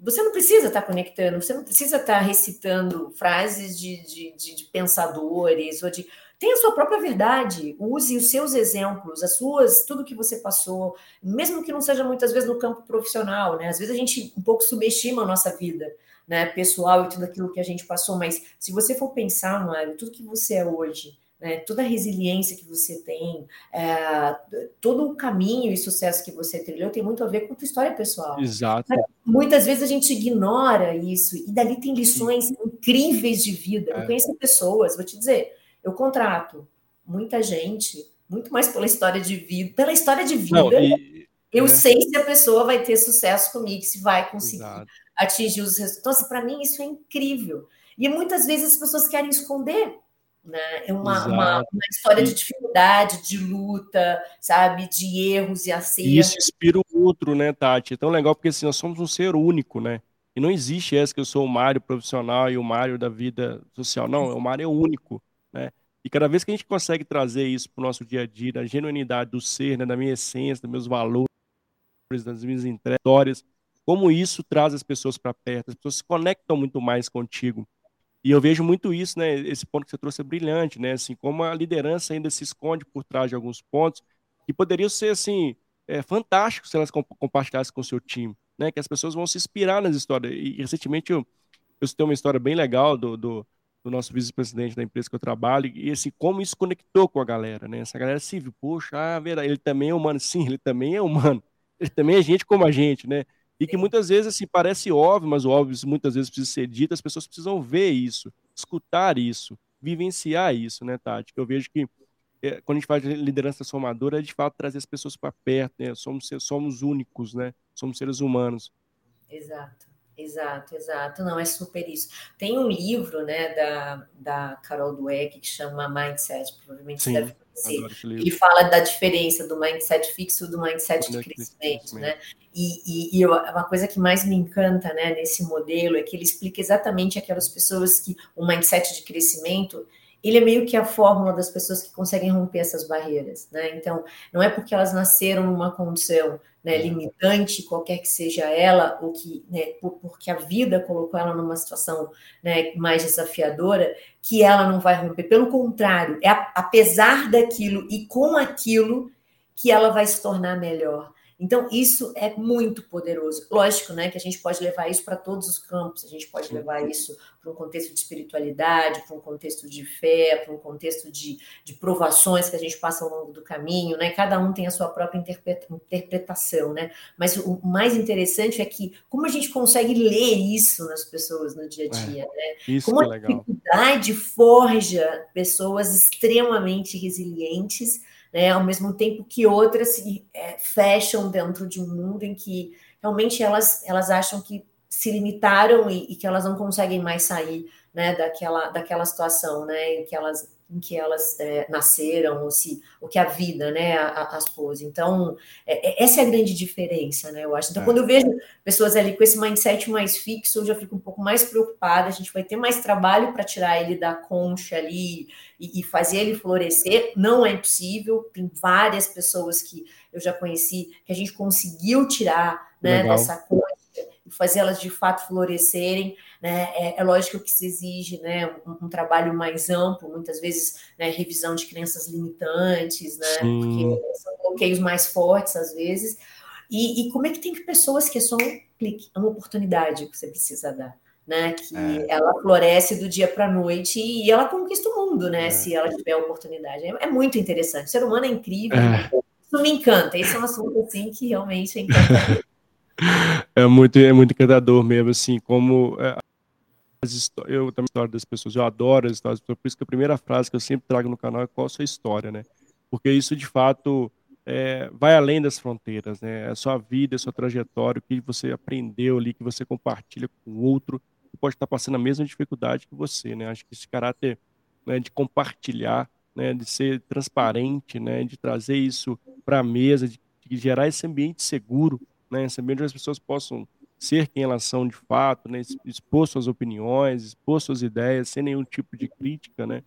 você não precisa estar conectando, você não precisa estar recitando frases de, de, de, de pensadores ou de. Tem a sua própria verdade, use os seus exemplos, as suas, tudo que você passou, mesmo que não seja muitas vezes no campo profissional, né? Às vezes a gente um pouco subestima a nossa vida, né? Pessoal e tudo aquilo que a gente passou, mas se você for pensar, Mário, tudo que você é hoje, né, toda a resiliência que você tem, é, todo o caminho e sucesso que você trilhou tem muito a ver com a tua história pessoal. Exato. Mas, muitas vezes a gente ignora isso, e dali tem lições Sim. incríveis de vida. É. Eu conheço pessoas, vou te dizer, eu contrato muita gente, muito mais pela história de vida, pela história de vida. Não, e, eu é. sei se a pessoa vai ter sucesso comigo, se vai conseguir Exato. atingir os resultados. Então, assim, para mim, isso é incrível. E muitas vezes as pessoas querem esconder né? É uma, uma, uma, história de dificuldade, de luta, sabe? De erros e acertos. E isso inspira o outro, né, Tati? É tão legal porque assim, nós somos um ser único, né? E não existe essa que eu sou o Mário profissional e o Mário da vida social. Não, o Mário é único, né? E cada vez que a gente consegue trazer isso para o nosso dia a dia, da genuinidade do ser, né, da minha essência, dos meus valores, das minhas histórias, como isso traz as pessoas para perto, as pessoas se conectam muito mais contigo. E eu vejo muito isso, né? Esse ponto que você trouxe é brilhante, né? Assim, como a liderança ainda se esconde por trás de alguns pontos que poderiam ser, assim, é, fantásticos se elas compartilhassem com o seu time, né? Que as pessoas vão se inspirar nas histórias. E, recentemente eu, eu citei uma história bem legal do, do, do nosso vice-presidente da empresa que eu trabalho e, assim, como isso conectou com a galera, né? Essa galera se viu, poxa, ah, verdade, ele também é humano. Sim, ele também é humano. Ele também é gente como a gente, né? E que muitas vezes assim, parece óbvio, mas o óbvio muitas vezes precisa ser dito, as pessoas precisam ver isso, escutar isso, vivenciar isso, né, Tati? Que eu vejo que é, quando a gente faz liderança transformadora, é de fato trazer as pessoas para perto, né? Somos, somos únicos, né? Somos seres humanos. Exato. Exato, exato. Não, é super isso. Tem um livro, né, da, da Carol Dweck que chama Mindset, provavelmente Sim, deve conhecer. Ele fala da diferença do mindset fixo do mindset de crescimento, né? E, e, e uma coisa que mais me encanta, né, nesse modelo é que ele explica exatamente aquelas pessoas que o mindset de crescimento ele é meio que a fórmula das pessoas que conseguem romper essas barreiras, né? Então, não é porque elas nasceram numa condição né, uhum. limitante, qualquer que seja ela, ou que, né, porque a vida colocou ela numa situação né, mais desafiadora, que ela não vai romper. Pelo contrário, é apesar daquilo e com aquilo que ela vai se tornar melhor. Então, isso é muito poderoso. Lógico, né, que a gente pode levar isso para todos os campos, a gente pode levar isso para um contexto de espiritualidade, para um contexto de fé, para um contexto de, de provações que a gente passa ao longo do caminho, né? Cada um tem a sua própria interpretação, né? Mas o mais interessante é que como a gente consegue ler isso nas pessoas no dia a é, dia, é, né? Isso como é a dificuldade forja pessoas extremamente resilientes né? Ao mesmo tempo que outras se é, fecham dentro de um mundo em que realmente elas, elas acham que se limitaram e, e, que elas não conseguem mais sair né, daquela, daquela situação, né, em que elas em que elas é, nasceram, ou se o que a vida, né, as pôs. Então, é, é, essa é a grande diferença, né, eu acho. Então, é. quando eu vejo pessoas ali com esse mindset mais fixo, eu já fico um pouco mais preocupada, a gente vai ter mais trabalho para tirar ele da concha ali e, e, fazer ele florescer, não é possível, tem várias pessoas que eu já conheci que a gente conseguiu tirar, né, dessa concha e fazer elas de fato florescerem, né? É, é lógico que se exige né, um, um, trabalho mais amplo, muitas vezes né, revisão de crenças limitantes, né? Sim. Porque são bloqueios mais fortes às vezes. E, e, como é que tem pessoas que é só um clique, é uma oportunidade que você precisa dar. Né, que é. ela floresce do dia para a noite e ela conquista o mundo, né? É. Se ela tiver a oportunidade. É, é, muito interessante. O ser humano é incrível. É. Isso me encanta. Esse é um assunto assim que realmente é encantador. É muito, é muito encantador mesmo, assim, como é, eu também história das pessoas, eu adoro as histórias, por isso que a primeira frase que eu sempre trago no canal é qual a sua história, né? Porque isso de fato é, vai além das fronteiras, né? É sua vida, é sua trajetória, o que você aprendeu ali, que você compartilha com outro, que pode estar passando a mesma dificuldade que você, né? Acho que esse caráter né, de compartilhar, né, de ser transparente, né, de trazer isso para a mesa, de, de gerar esse ambiente seguro, né, ambiente onde as pessoas possam ser quem elas são de fato, né, expor suas opiniões, expor suas ideias, sem nenhum tipo de crítica, né,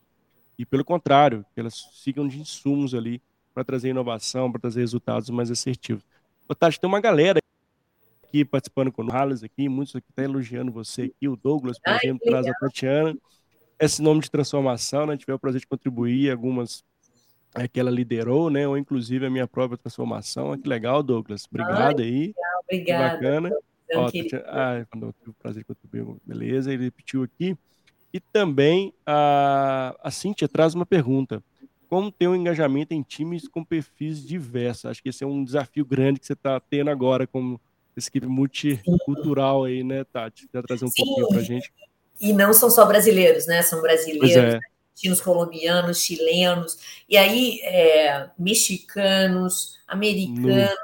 e pelo contrário, que elas sigam de insumos ali para trazer inovação, para trazer resultados mais assertivos. Ô, Tati, tem uma galera aqui participando com o Halles aqui, muitos aqui estão tá elogiando você aqui, o Douglas, por Ai, exemplo, traz a Tatiana, esse nome de transformação, né, tive o prazer de contribuir algumas é, que ela liderou, né, ou inclusive a minha própria transformação, que legal, Douglas, obrigado Ai, aí, obrigada. bacana. Ó, ah, quando eu prazer contribuir, beleza, ele repetiu aqui. E também a, a Cíntia traz uma pergunta. Como ter um engajamento em times com perfis diversos? Acho que esse é um desafio grande que você está tendo agora como equipe multicultural aí, né, Tati? Quer trazer um Sim. pouquinho para a gente? E não são só brasileiros, né? São brasileiros, é. Argentinos, colombianos, chilenos, e aí é, mexicanos, americanos,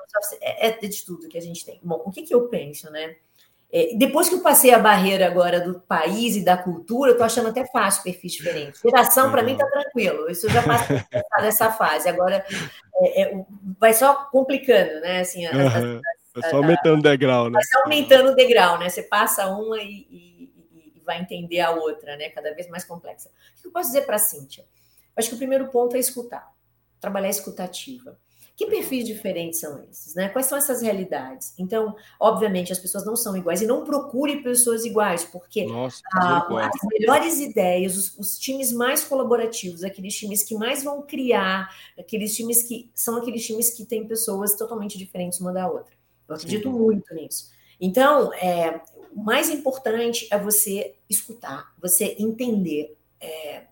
é, é, de tudo que a gente tem. Bom, o que, que eu penso, né? É, depois que eu passei a barreira agora do país e da cultura, eu tô achando até fácil perfis diferentes. Geração, para mim, tá tranquilo. Isso eu já passei dessa fase. Agora, é, é, vai só complicando, né? Assim, as, uhum. as, as, só aumentando o degrau, né? Vai só aumentando o degrau, né? Você passa uma e, e, vai entender a outra, né? Cada vez mais complexa. O que eu posso dizer para a Cíntia? Acho que o primeiro ponto é escutar. Trabalhar a escutativa. Que perfis diferentes são esses, né? Quais são essas realidades? Então, obviamente, as pessoas não são iguais e não procure pessoas iguais, porque Nossa, a, as melhores ideias, os, os, times mais colaborativos, aqueles times que mais vão criar, aqueles times que são aqueles times que têm pessoas totalmente diferentes uma da outra. Eu acredito Sim. muito nisso. Então, é, o mais importante é você escutar, você entender é,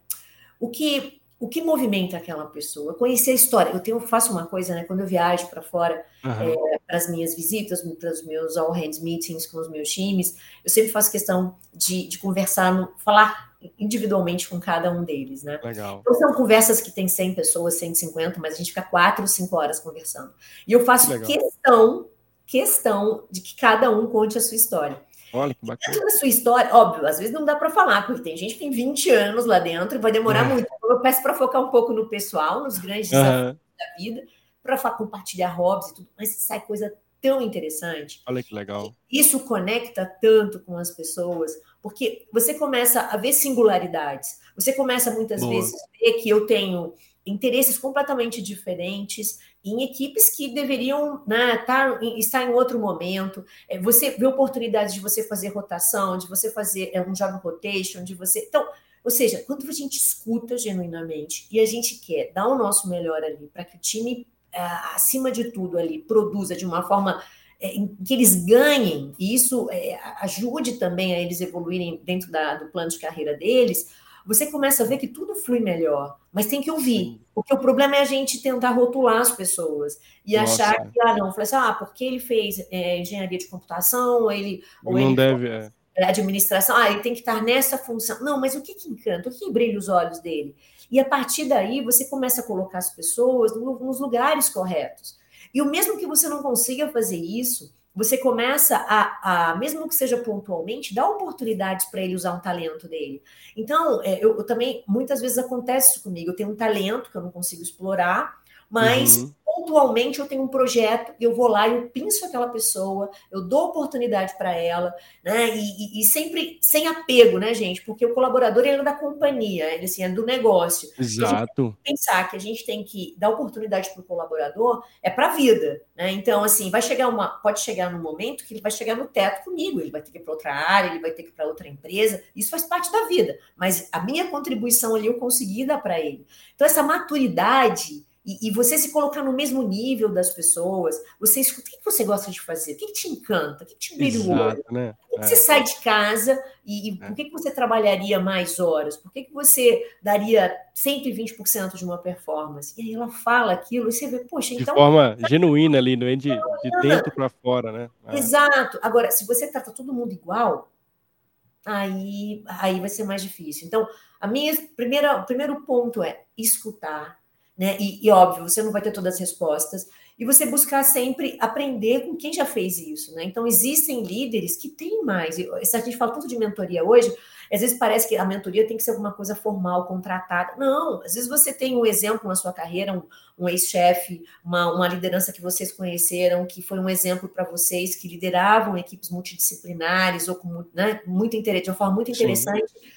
o que o que movimenta aquela pessoa, conhecer a história. Eu tenho, faço uma coisa, né? Quando eu viajo para fora, uhum. é, para as minhas visitas, para os meus all hands meetings com os meus times, eu sempre faço questão de, de conversar, no, falar individualmente com cada um deles, né? Legal. Então são conversas que tem 100 pessoas, 150, mas a gente fica quatro, cinco horas conversando. E eu faço Legal. questão, questão de que cada um conte a sua história. Olha que bacana. Dentro da sua história, óbvio, às vezes não dá para falar, porque tem gente que tem 20 anos lá dentro vai demorar é. muito. Eu peço para focar um pouco no pessoal, nos grandes desafios uhum. da vida, para compartilhar hobbies e tudo, mas sai coisa tão interessante. Olha que legal. Isso conecta tanto com as pessoas, porque você começa a ver singularidades. Você começa muitas Boa. vezes a ver que eu tenho interesses completamente diferentes em equipes que deveriam né, tá, estar em outro momento. É, você vê oportunidades de você fazer rotação, de você fazer é, um job rotation, de você. Então, ou seja, quando a gente escuta genuinamente e a gente quer dar o nosso melhor ali para que o time, é, acima de tudo, ali produza de uma forma em que eles ganhem, e isso ajude também a eles evoluírem dentro da, do plano de carreira deles, você começa a ver que tudo flui melhor, mas tem que ouvir. Sim. Porque o problema é a gente tentar rotular as pessoas e Nossa. achar que, ah, não, falei assim, ah, porque ele fez é, engenharia de computação, ou ele. Ou não ele deve. É. é. Administração, ah, ele tem que estar nessa função. Não, mas o que, que encanta? O que brilha os olhos dele? E a partir daí você começa a colocar as pessoas nos lugares corretos. E o mesmo que você não consiga fazer isso, você começa a, a, mesmo que seja pontualmente, dar oportunidades para ele usar um talento dele. Então, é, eu, eu, também, muitas vezes acontece isso comigo. Eu tenho um talento que eu não consigo explorar, mas uhum pontualmente eu tenho um projeto, eu vou lá, eu pinço aquela pessoa, eu dou oportunidade para ela, né? E, e, e, sempre sem apego, né, gente? Porque o colaborador ele é da companhia, ele assim, é do negócio. Exato. pensar que a gente tem que dar oportunidade para o colaborador é para a vida, né? Então, assim, vai chegar uma, pode chegar num momento que ele vai chegar no teto comigo, ele vai ter que ir para outra área, ele vai ter que ir para outra empresa, isso faz parte da vida, mas a minha contribuição ali eu consegui dar para ele. Então, essa maturidade e, e, você se colocar no mesmo nível das pessoas, você escuta o que você gosta de fazer, o que te encanta, o que te brilha o olho, né? por que, é. você sai de casa e, e é. por que, que você trabalharia mais horas, por que, que você daria 120% de uma performance? E aí ela fala aquilo e você vê, poxa, então... De forma genuína ali, não é de, de dentro para fora, né? É. Exato. Agora, se você trata todo mundo igual, aí, aí vai ser mais difícil. Então, a minha primeira, o primeiro ponto é escutar, né? E, e, óbvio, você não vai ter todas as respostas, e você buscar sempre aprender com quem já fez isso, né? Então, existem líderes que têm mais. E, se a gente fala tanto de mentoria hoje, às vezes parece que a mentoria tem que ser alguma coisa formal, contratada. Não, às vezes você tem um exemplo na sua carreira, um, um ex-chefe, uma, uma liderança que vocês conheceram, que foi um exemplo para vocês, que lideravam equipes multidisciplinares, ou com né, muito interesse, de uma forma muito interessante. Sim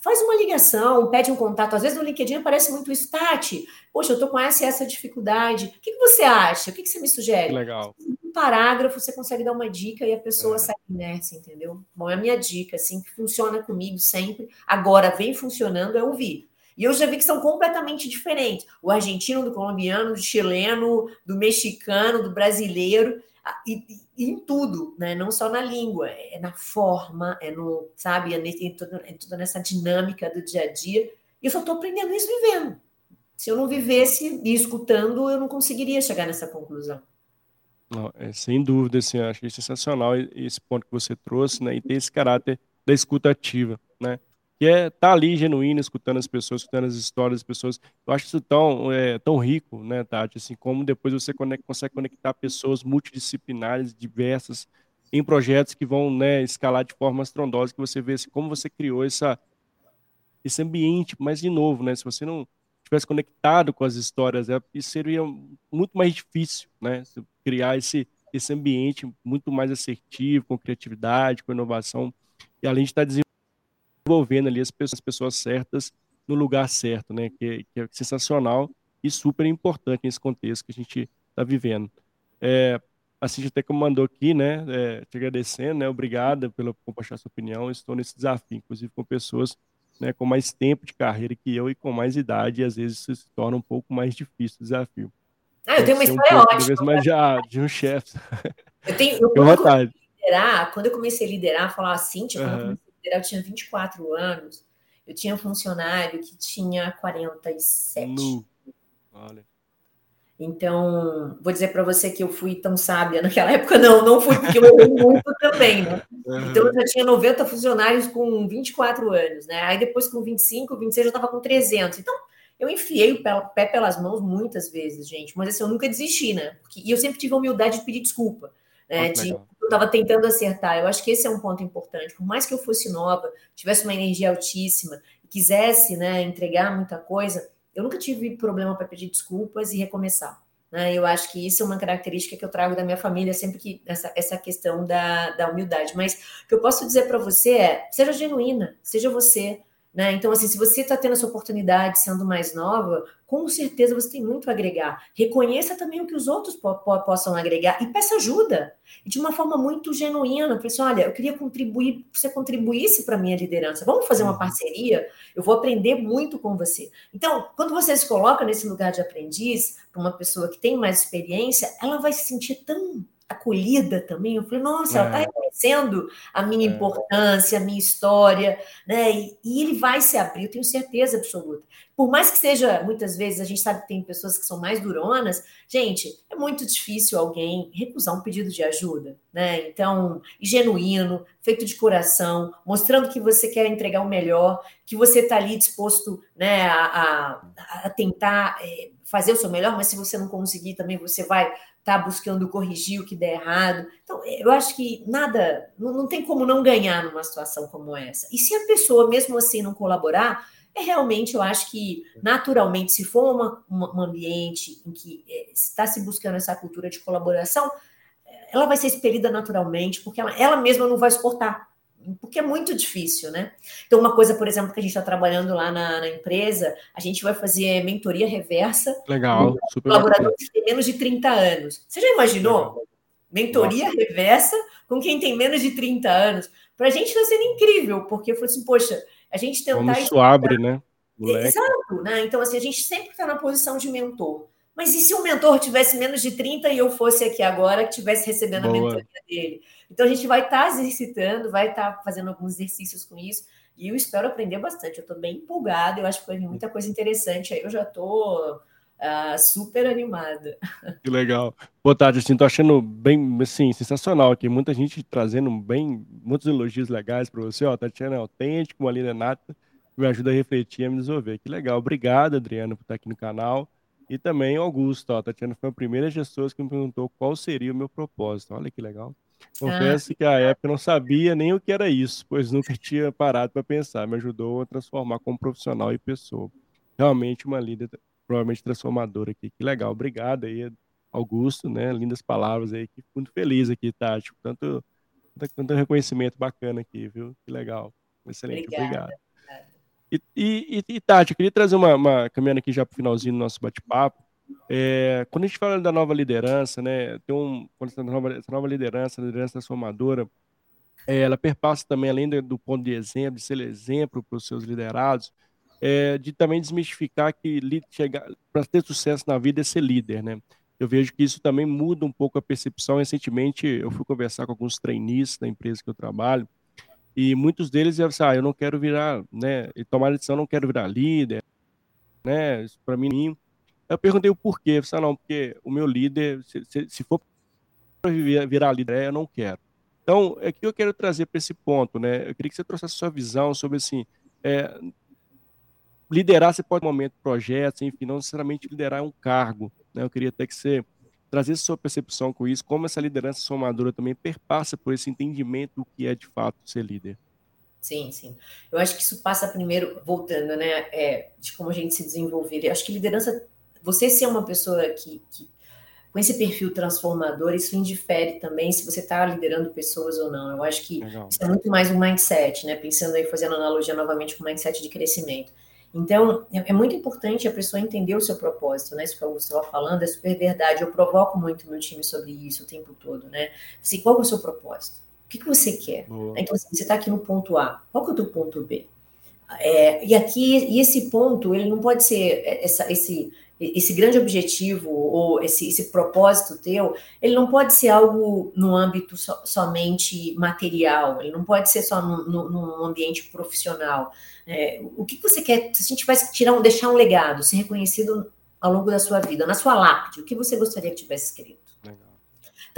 faz uma ligação, pede um contato. Às vezes no LinkedIn aparece muito isso, Tati. Poxa, eu estou com essa e essa dificuldade. O que, que você acha? O que, que você me sugere? Legal. Um parágrafo, você consegue dar uma dica e a pessoa é. sai inércia, entendeu? Bom, é a minha dica, assim, que funciona comigo sempre. Agora vem funcionando é ouvir. E eu já vi que são completamente diferentes. O argentino, do colombiano, do chileno, do mexicano, do brasileiro e, e, em tudo, né? Não só na língua, é na forma, é no, sabe, é, é toda nessa dinâmica do dia a dia. E eu só estou aprendendo isso vivendo. Se eu não vivesse e escutando, eu não conseguiria chegar nessa conclusão. Não, é, sem dúvida, assim, achei sensacional esse ponto que você trouxe, né? E ter esse caráter da escuta ativa, né? Que é estar tá ali genuíno, escutando as pessoas, escutando as histórias das pessoas. Eu acho isso tão, é, tão rico, né, Tati? Assim, como depois você conecta, consegue conectar pessoas multidisciplinares, diversas, em projetos que vão né, escalar de forma estrondosa, que você vê assim, como você criou essa, esse ambiente, mas de novo, né, se você não tivesse conectado com as histórias, é, isso seria muito mais difícil, né, criar esse, esse ambiente muito mais assertivo, com criatividade, com inovação, e além de estar desenvolvendo envolvendo ali as pessoas, as pessoas certas no lugar certo, né? Que, que, é sensacional e super importante nesse contexto que a gente está vivendo. É, a Cintia até que mandou aqui, né? É, te agradecendo, né? Obrigada pelo compartilhar sua opinião. Estou nesse desafio, inclusive com pessoas né, com mais tempo de carreira que eu e com mais idade, e às vezes isso se torna um pouco mais difícil o desafio. Ah, eu tenho uma história um ótima. Vez mais já, de um chefe. Eu tenho, eu, quando, eu a liderar, quando eu comecei a liderar, falar assim, tipo, uhum eu tinha 24 anos, eu tinha um funcionário que tinha 47. No. Olha. Então, vou dizer para você que eu fui tão sábia naquela época, não, não fui, porque eu errei muito também, né? Então, eu já tinha 90 funcionários com 24 anos, né? Aí depois, com 25, 26, eu estava com 300. Então, eu enfiei o pé pelas mãos muitas vezes, gente, mas assim, eu nunca desisti, né? Porque, e eu sempre tive a humildade de pedir desculpa né? de, eu estava tentando acertar. Eu acho que esse é um ponto importante. Por mais que eu fosse nova, tivesse uma energia altíssima, quisesse né, entregar muita coisa, eu nunca tive problema para pedir desculpas e recomeçar. Né? Eu acho que isso é uma característica que eu trago da minha família, sempre que essa, essa questão da, da humildade. Mas o que eu posso dizer para você é: seja genuína, seja você. Né? Então, assim, se você está tendo essa oportunidade sendo mais nova, com certeza você tem muito a agregar. Reconheça também o que os outros po po possam agregar e peça ajuda. E de uma forma muito genuína. Falei assim: olha, eu queria contribuir, você contribuísse para a minha liderança. Vamos fazer uma uhum. parceria? Eu vou aprender muito com você. Então, quando você se coloca nesse lugar de aprendiz, para uma pessoa que tem mais experiência, ela vai se sentir tão acolhida também. Eu falei, nossa, é. ela está reconhecendo a minha é. importância, a minha história, né? E, e, ele vai se abrir, eu tenho certeza absoluta. Por mais que seja, muitas vezes, a gente sabe que tem pessoas que são mais duronas, gente, é muito difícil alguém recusar um pedido de ajuda, né? Então, genuíno, feito de coração, mostrando que você quer entregar o melhor, que você está ali disposto né, a, a, a tentar é, fazer o seu melhor, mas se você não conseguir também, você vai está buscando corrigir o que der errado. Então, eu acho que nada, não, não tem como não ganhar numa situação como essa. E se a pessoa, mesmo assim, não colaborar, é realmente, eu acho que, naturalmente, se for uma, uma, um ambiente em que é, está se buscando essa cultura de colaboração, ela vai ser expelida naturalmente, porque ela, ela mesma não vai suportar porque é muito difícil, né? Então, uma coisa, por exemplo, que a gente está trabalhando lá na, na, empresa, a gente vai fazer mentoria reversa. Legal, super colaboradores que têm menos de 30 anos. Você já imaginou? Legal. Mentoria Nossa. reversa com quem tem menos de 30 anos. Para a gente está sendo incrível, porque eu falei assim, poxa, a gente tentar. Como isso abre, né? Moleque. Exato, né? Então, assim, a gente sempre está na posição de mentor. Mas e se o mentor tivesse menos de 30 e eu fosse aqui agora, que estivesse recebendo Boa. a mentoria dele? Então a gente vai estar tá exercitando, vai estar tá fazendo alguns exercícios com isso. E eu espero aprender bastante. Eu estou bem empolgada, eu acho que foi muita coisa interessante. Aí eu já estou uh, super animada. Que legal. Boa tarde, assim, tô achando bem, assim, sensacional aqui. Muita gente trazendo bem, muitos elogios legais para você. Ó, Tatiana é autêntico, uma linda nata, me ajuda a refletir e a me desenvolver. Que legal. Obrigado, Adriana, por estar aqui no canal. E também Augusto, ó, a Tatiana foi a primeira gestora que me perguntou qual seria o meu propósito. Olha que legal. Confesso ah. que à época não sabia nem o que era isso, pois nunca tinha parado para pensar. Me ajudou a transformar como profissional e pessoa. Realmente uma líder provavelmente transformadora aqui. Que legal. Obrigado aí, Augusto, né? Lindas palavras aí. Fico muito feliz aqui, Tati. Tanto, tanto reconhecimento bacana aqui, viu? Que legal. Excelente. Obrigada. Obrigado. E, e, e, Tati, eu queria trazer uma, uma aqui já para o finalzinho do nosso bate-papo. É, quando a gente fala da nova liderança, né, tem um, quando essa nova, essa nova liderança, liderança transformadora, é, ela perpassa também, além do, do, ponto de exemplo, de ser exemplo para os seus liderados, é, de também desmistificar que para ter sucesso na vida é ser líder, né? Eu vejo que isso também muda um pouco a percepção. Recentemente, eu fui conversar com alguns trainees da empresa que eu trabalho, e muitos deles iam assim, ah, eu não quero virar, né, e tomar decisão, não quero virar líder, né, isso para mim. Eu perguntei o porquê, eu falei, ah, não, porque o meu líder, se, se, se for para virar líder, eu não quero. Então, é que eu quero trazer para esse ponto, né, eu queria que você trouxesse sua visão sobre, assim, é, liderar, você pode, momento, projetos, enfim, não necessariamente liderar um cargo, né, eu queria até que você trazer sua percepção com isso, como essa liderança somadora também perpassa por esse entendimento do que é de fato ser líder. Sim, sim. Eu acho que isso passa primeiro, voltando, né, é, de como a gente se desenvolver. Eu acho que liderança, você ser uma pessoa que, que com esse perfil transformador, isso indifere também se você está liderando pessoas ou não. Eu acho que Legal. isso é muito mais um mindset, né? Pensando aí, fazendo analogia novamente com o mindset de crescimento. Então, é, é muito importante a pessoa entender o seu propósito, né? Isso que eu estava falando é super verdade. Eu provoco muito meu time sobre isso o tempo todo, né? Assim, qual é o seu propósito? O que, que você quer? Boa. Então, assim, você está aqui no ponto A, qual que é o teu ponto B? É, e aqui, e esse ponto, ele não pode ser essa, esse, esse grande objetivo ou esse, esse propósito teu, ele não pode ser algo no âmbito so, somente material, ele não pode ser só no, no, num ambiente profissional. É, o que você quer, se a gente vai tirar um, deixar um legado, ser reconhecido ao longo da sua vida, na sua lápide, o que você gostaria que tivesse escrito?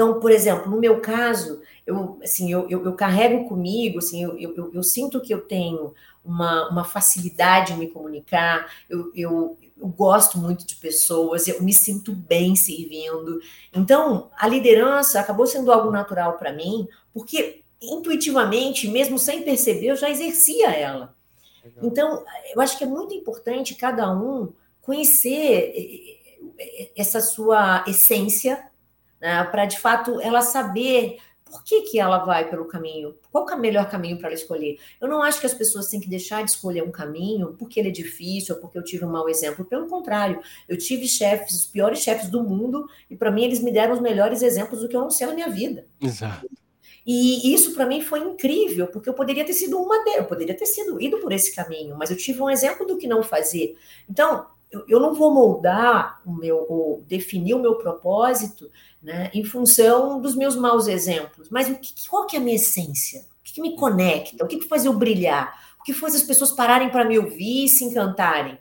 Então, por exemplo, no meu caso, eu, assim, eu, eu, eu carrego comigo, assim, eu, eu, eu, sinto que eu tenho uma, uma facilidade em me comunicar, eu, eu, eu gosto muito de pessoas, eu me sinto bem servindo. Então, a liderança acabou sendo algo natural para mim, porque intuitivamente, mesmo sem perceber, eu já exercia ela. Então, eu acho que é muito importante cada um conhecer eh, eh, essa sua essência, né, para de fato ela saber por que, que ela vai pelo caminho, qual é o melhor caminho para ela escolher. Eu não acho que as pessoas têm que deixar de escolher um caminho porque ele é difícil ou porque eu tive um mau exemplo. Pelo contrário, eu tive chefes, os piores chefes do mundo, e para mim eles me deram os melhores exemplos do que eu não sei na minha vida. Exato. E isso para mim foi incrível, porque eu poderia ter sido uma delas, eu poderia ter sido ido por esse caminho, mas eu tive um exemplo do que não fazer. Então, eu, eu não vou moldar o meu, ou definir o meu propósito né, em função dos meus maus exemplos, mas o que, qual que é a minha essência? O que, que me conecta? O que, que faz eu brilhar? O que faz as pessoas pararem para me ouvir e se encantarem?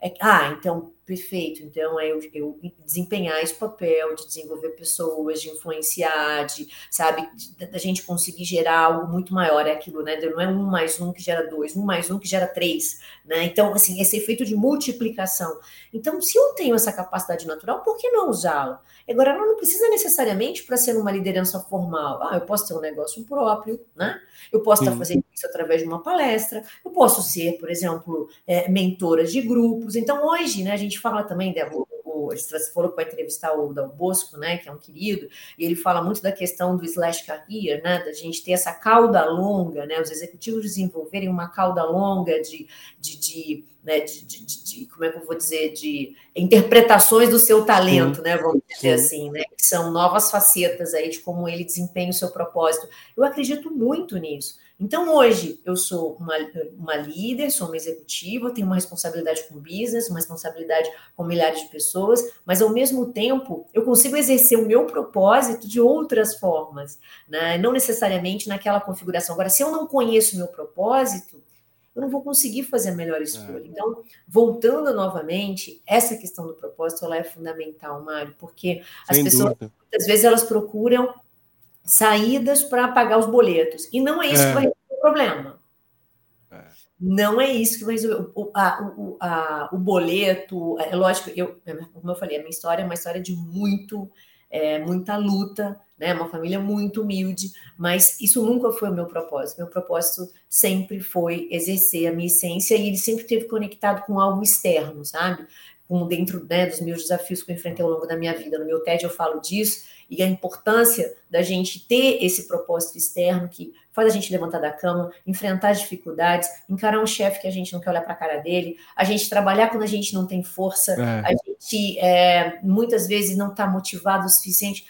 É, ah, então Perfeito. Então, é eu, eu, desempenhar esse papel de desenvolver pessoas, de influenciar, de, sabe, da gente conseguir gerar algo muito maior. É aquilo, né? Não é um mais um que gera dois, um mais um que gera três, né? Então, assim, esse efeito de multiplicação. Então, se eu tenho essa capacidade natural, por que não usá-la? Agora, não precisa necessariamente para ser uma liderança formal. Ah, eu posso ter um negócio próprio, né? Eu posso estar fazendo isso através de uma palestra, eu posso ser, por exemplo, é, mentora de grupos. Então, hoje, né, a gente fala também, Débora, o, você falou que vai entrevistar o Dal Bosco, né, que é um querido, e ele fala muito da questão do slash career, né, da gente ter essa cauda longa, né, os executivos desenvolverem uma cauda longa de, de, de, né, de, de, de como é que eu vou dizer, de interpretações do seu talento, sim, né, vamos dizer sim. assim, né, que são novas facetas aí de como ele desempenha o seu propósito. Eu acredito muito nisso. Então, hoje, eu sou uma, uma líder, sou uma executiva, tenho uma responsabilidade com business, uma responsabilidade com milhares de pessoas, mas, ao mesmo tempo, eu consigo exercer o meu propósito de outras formas, né? não necessariamente naquela configuração. Agora, se eu não conheço o meu propósito, eu não vou conseguir fazer a melhor escolha. É. Então, voltando novamente, essa questão do propósito ela é fundamental, Mário, porque as Sem pessoas, dúvida. muitas vezes, elas procuram saídas para pagar os boletos. E não é isso é. que vai resolver o problema. É. Não é isso que vai resolver. O, a, o, a, o boleto, é lógico, eu, como eu falei, a minha história é uma história de muito, é, muita luta, né? Uma família muito humilde, mas isso nunca foi o meu propósito. Meu propósito sempre foi exercer a minha essência e ele sempre esteve conectado com algo externo, sabe? Com dentro né, dos meus desafios que eu enfrentei ao longo da minha vida. No meu TED eu falo disso e a importância da gente ter esse propósito externo que faz a gente levantar da cama, enfrentar as dificuldades, encarar um chefe que a gente não quer olhar para a cara dele, a gente trabalhar quando a gente não tem força, é. a gente é, muitas vezes não está motivado o suficiente.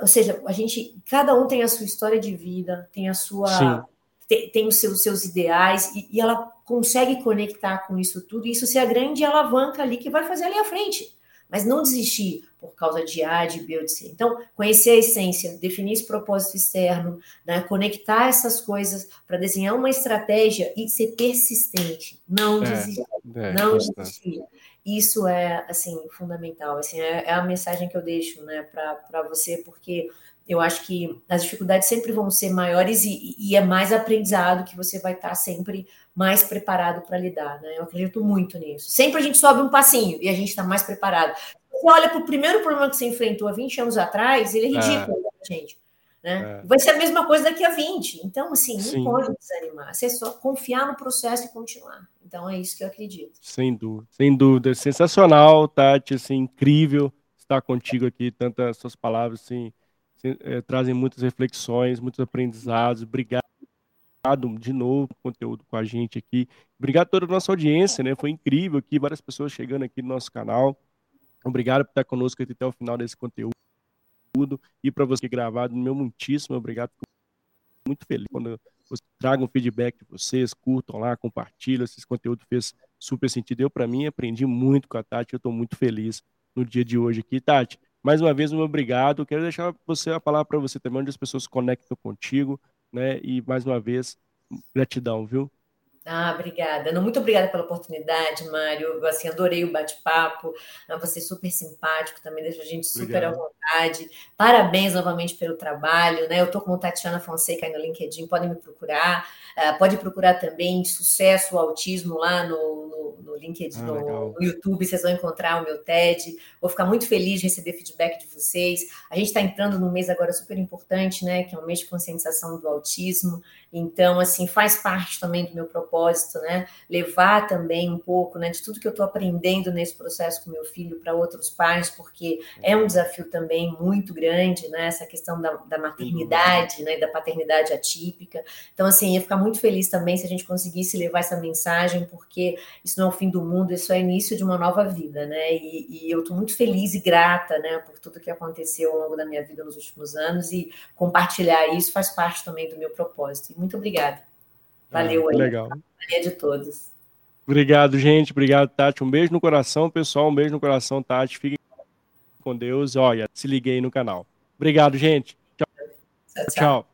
Ou seja, a gente, cada um tem a sua história de vida, tem a sua, tem, tem, os seus, seus ideais e, e ela consegue conectar com isso tudo. E isso se a grande alavanca ali que vai fazer ali à frente mas não desistir por causa de A, de B ou de C. Então, conhecer a essência, definir esse propósito externo, né, conectar essas coisas para desenhar uma estratégia e ser persistente, não é, desistir, é, não desistir. Isso é assim fundamental, assim é, é a mensagem que eu deixo, né, para você, porque eu acho que as dificuldades sempre vão ser maiores e, e é mais aprendizado que você vai estar sempre mais preparado para lidar, né? Eu acredito muito nisso. Sempre a gente sobe um passinho e a gente está mais preparado. Você olha para o primeiro problema que você enfrentou há 20 anos atrás, ele é, é. ridículo, é. gente. Né? É. Vai ser a mesma coisa daqui a 20. Então, assim, não Sim. pode desanimar. Você é só confiar no processo e continuar. Então, é isso que eu acredito. Sem dúvida. Sem dúvida. Sensacional, Tati. Assim, incrível estar contigo aqui. Tantas suas palavras, assim, é, trazem muitas reflexões, muitos aprendizados. Obrigado de novo conteúdo com a gente aqui. Obrigado a toda a nossa audiência, né? Foi incrível aqui, várias pessoas chegando aqui no nosso canal. Obrigado por estar conosco até o final desse conteúdo. E para você gravado, meu muitíssimo obrigado. Fico muito feliz quando você traga um feedback de vocês, curtam lá, compartilham. Esse conteúdo fez super sentido. Eu, para mim, aprendi muito com a Tati. Eu estou muito feliz no dia de hoje aqui. Tati, mais uma vez, um obrigado. Quero deixar você a palavra para você também, onde as pessoas se conectam contigo, né? E mais uma vez, gratidão, viu? Ah, obrigada. Não, muito obrigada pela oportunidade, Mário. Eu, assim, adorei o bate-papo. Ah, você é super simpático, também deixa a gente super Obrigado. à vontade. Parabéns novamente pelo trabalho. Né? Eu estou com Tatiana Fonseca aí no LinkedIn, podem me procurar. Uh, pode procurar também Sucesso Autismo lá no, no, no LinkedIn, ah, no, no, YouTube, vocês vão encontrar o meu TED. Vou ficar muito feliz de receber feedback de vocês. A gente está entrando num mês agora super importante, né? Que é o mês de conscientização do autismo. Então, assim, faz parte também do meu propósito, né? Levar também um pouco, né, de tudo que eu estou aprendendo nesse processo com meu filho para outros pais, porque é um desafio também muito grande, né? Essa questão da, da maternidade, né, da paternidade atípica. Então, assim, ia ficar muito feliz também se a gente conseguisse levar essa mensagem, porque isso não é o fim do mundo, isso é início de uma nova vida, né? E, e eu estou muito feliz e grata, né, por tudo que aconteceu ao longo da minha vida nos últimos anos e compartilhar isso faz parte também do meu propósito. Muito obrigada. Valeu ah, aí. Legal. A de todos. Obrigado, gente. Obrigado, Tati. Um beijo no coração, pessoal. Um beijo no coração, Tati. Fiquem com Deus. Olha, se liguei no canal. Obrigado, gente. tchau. tchau. tchau.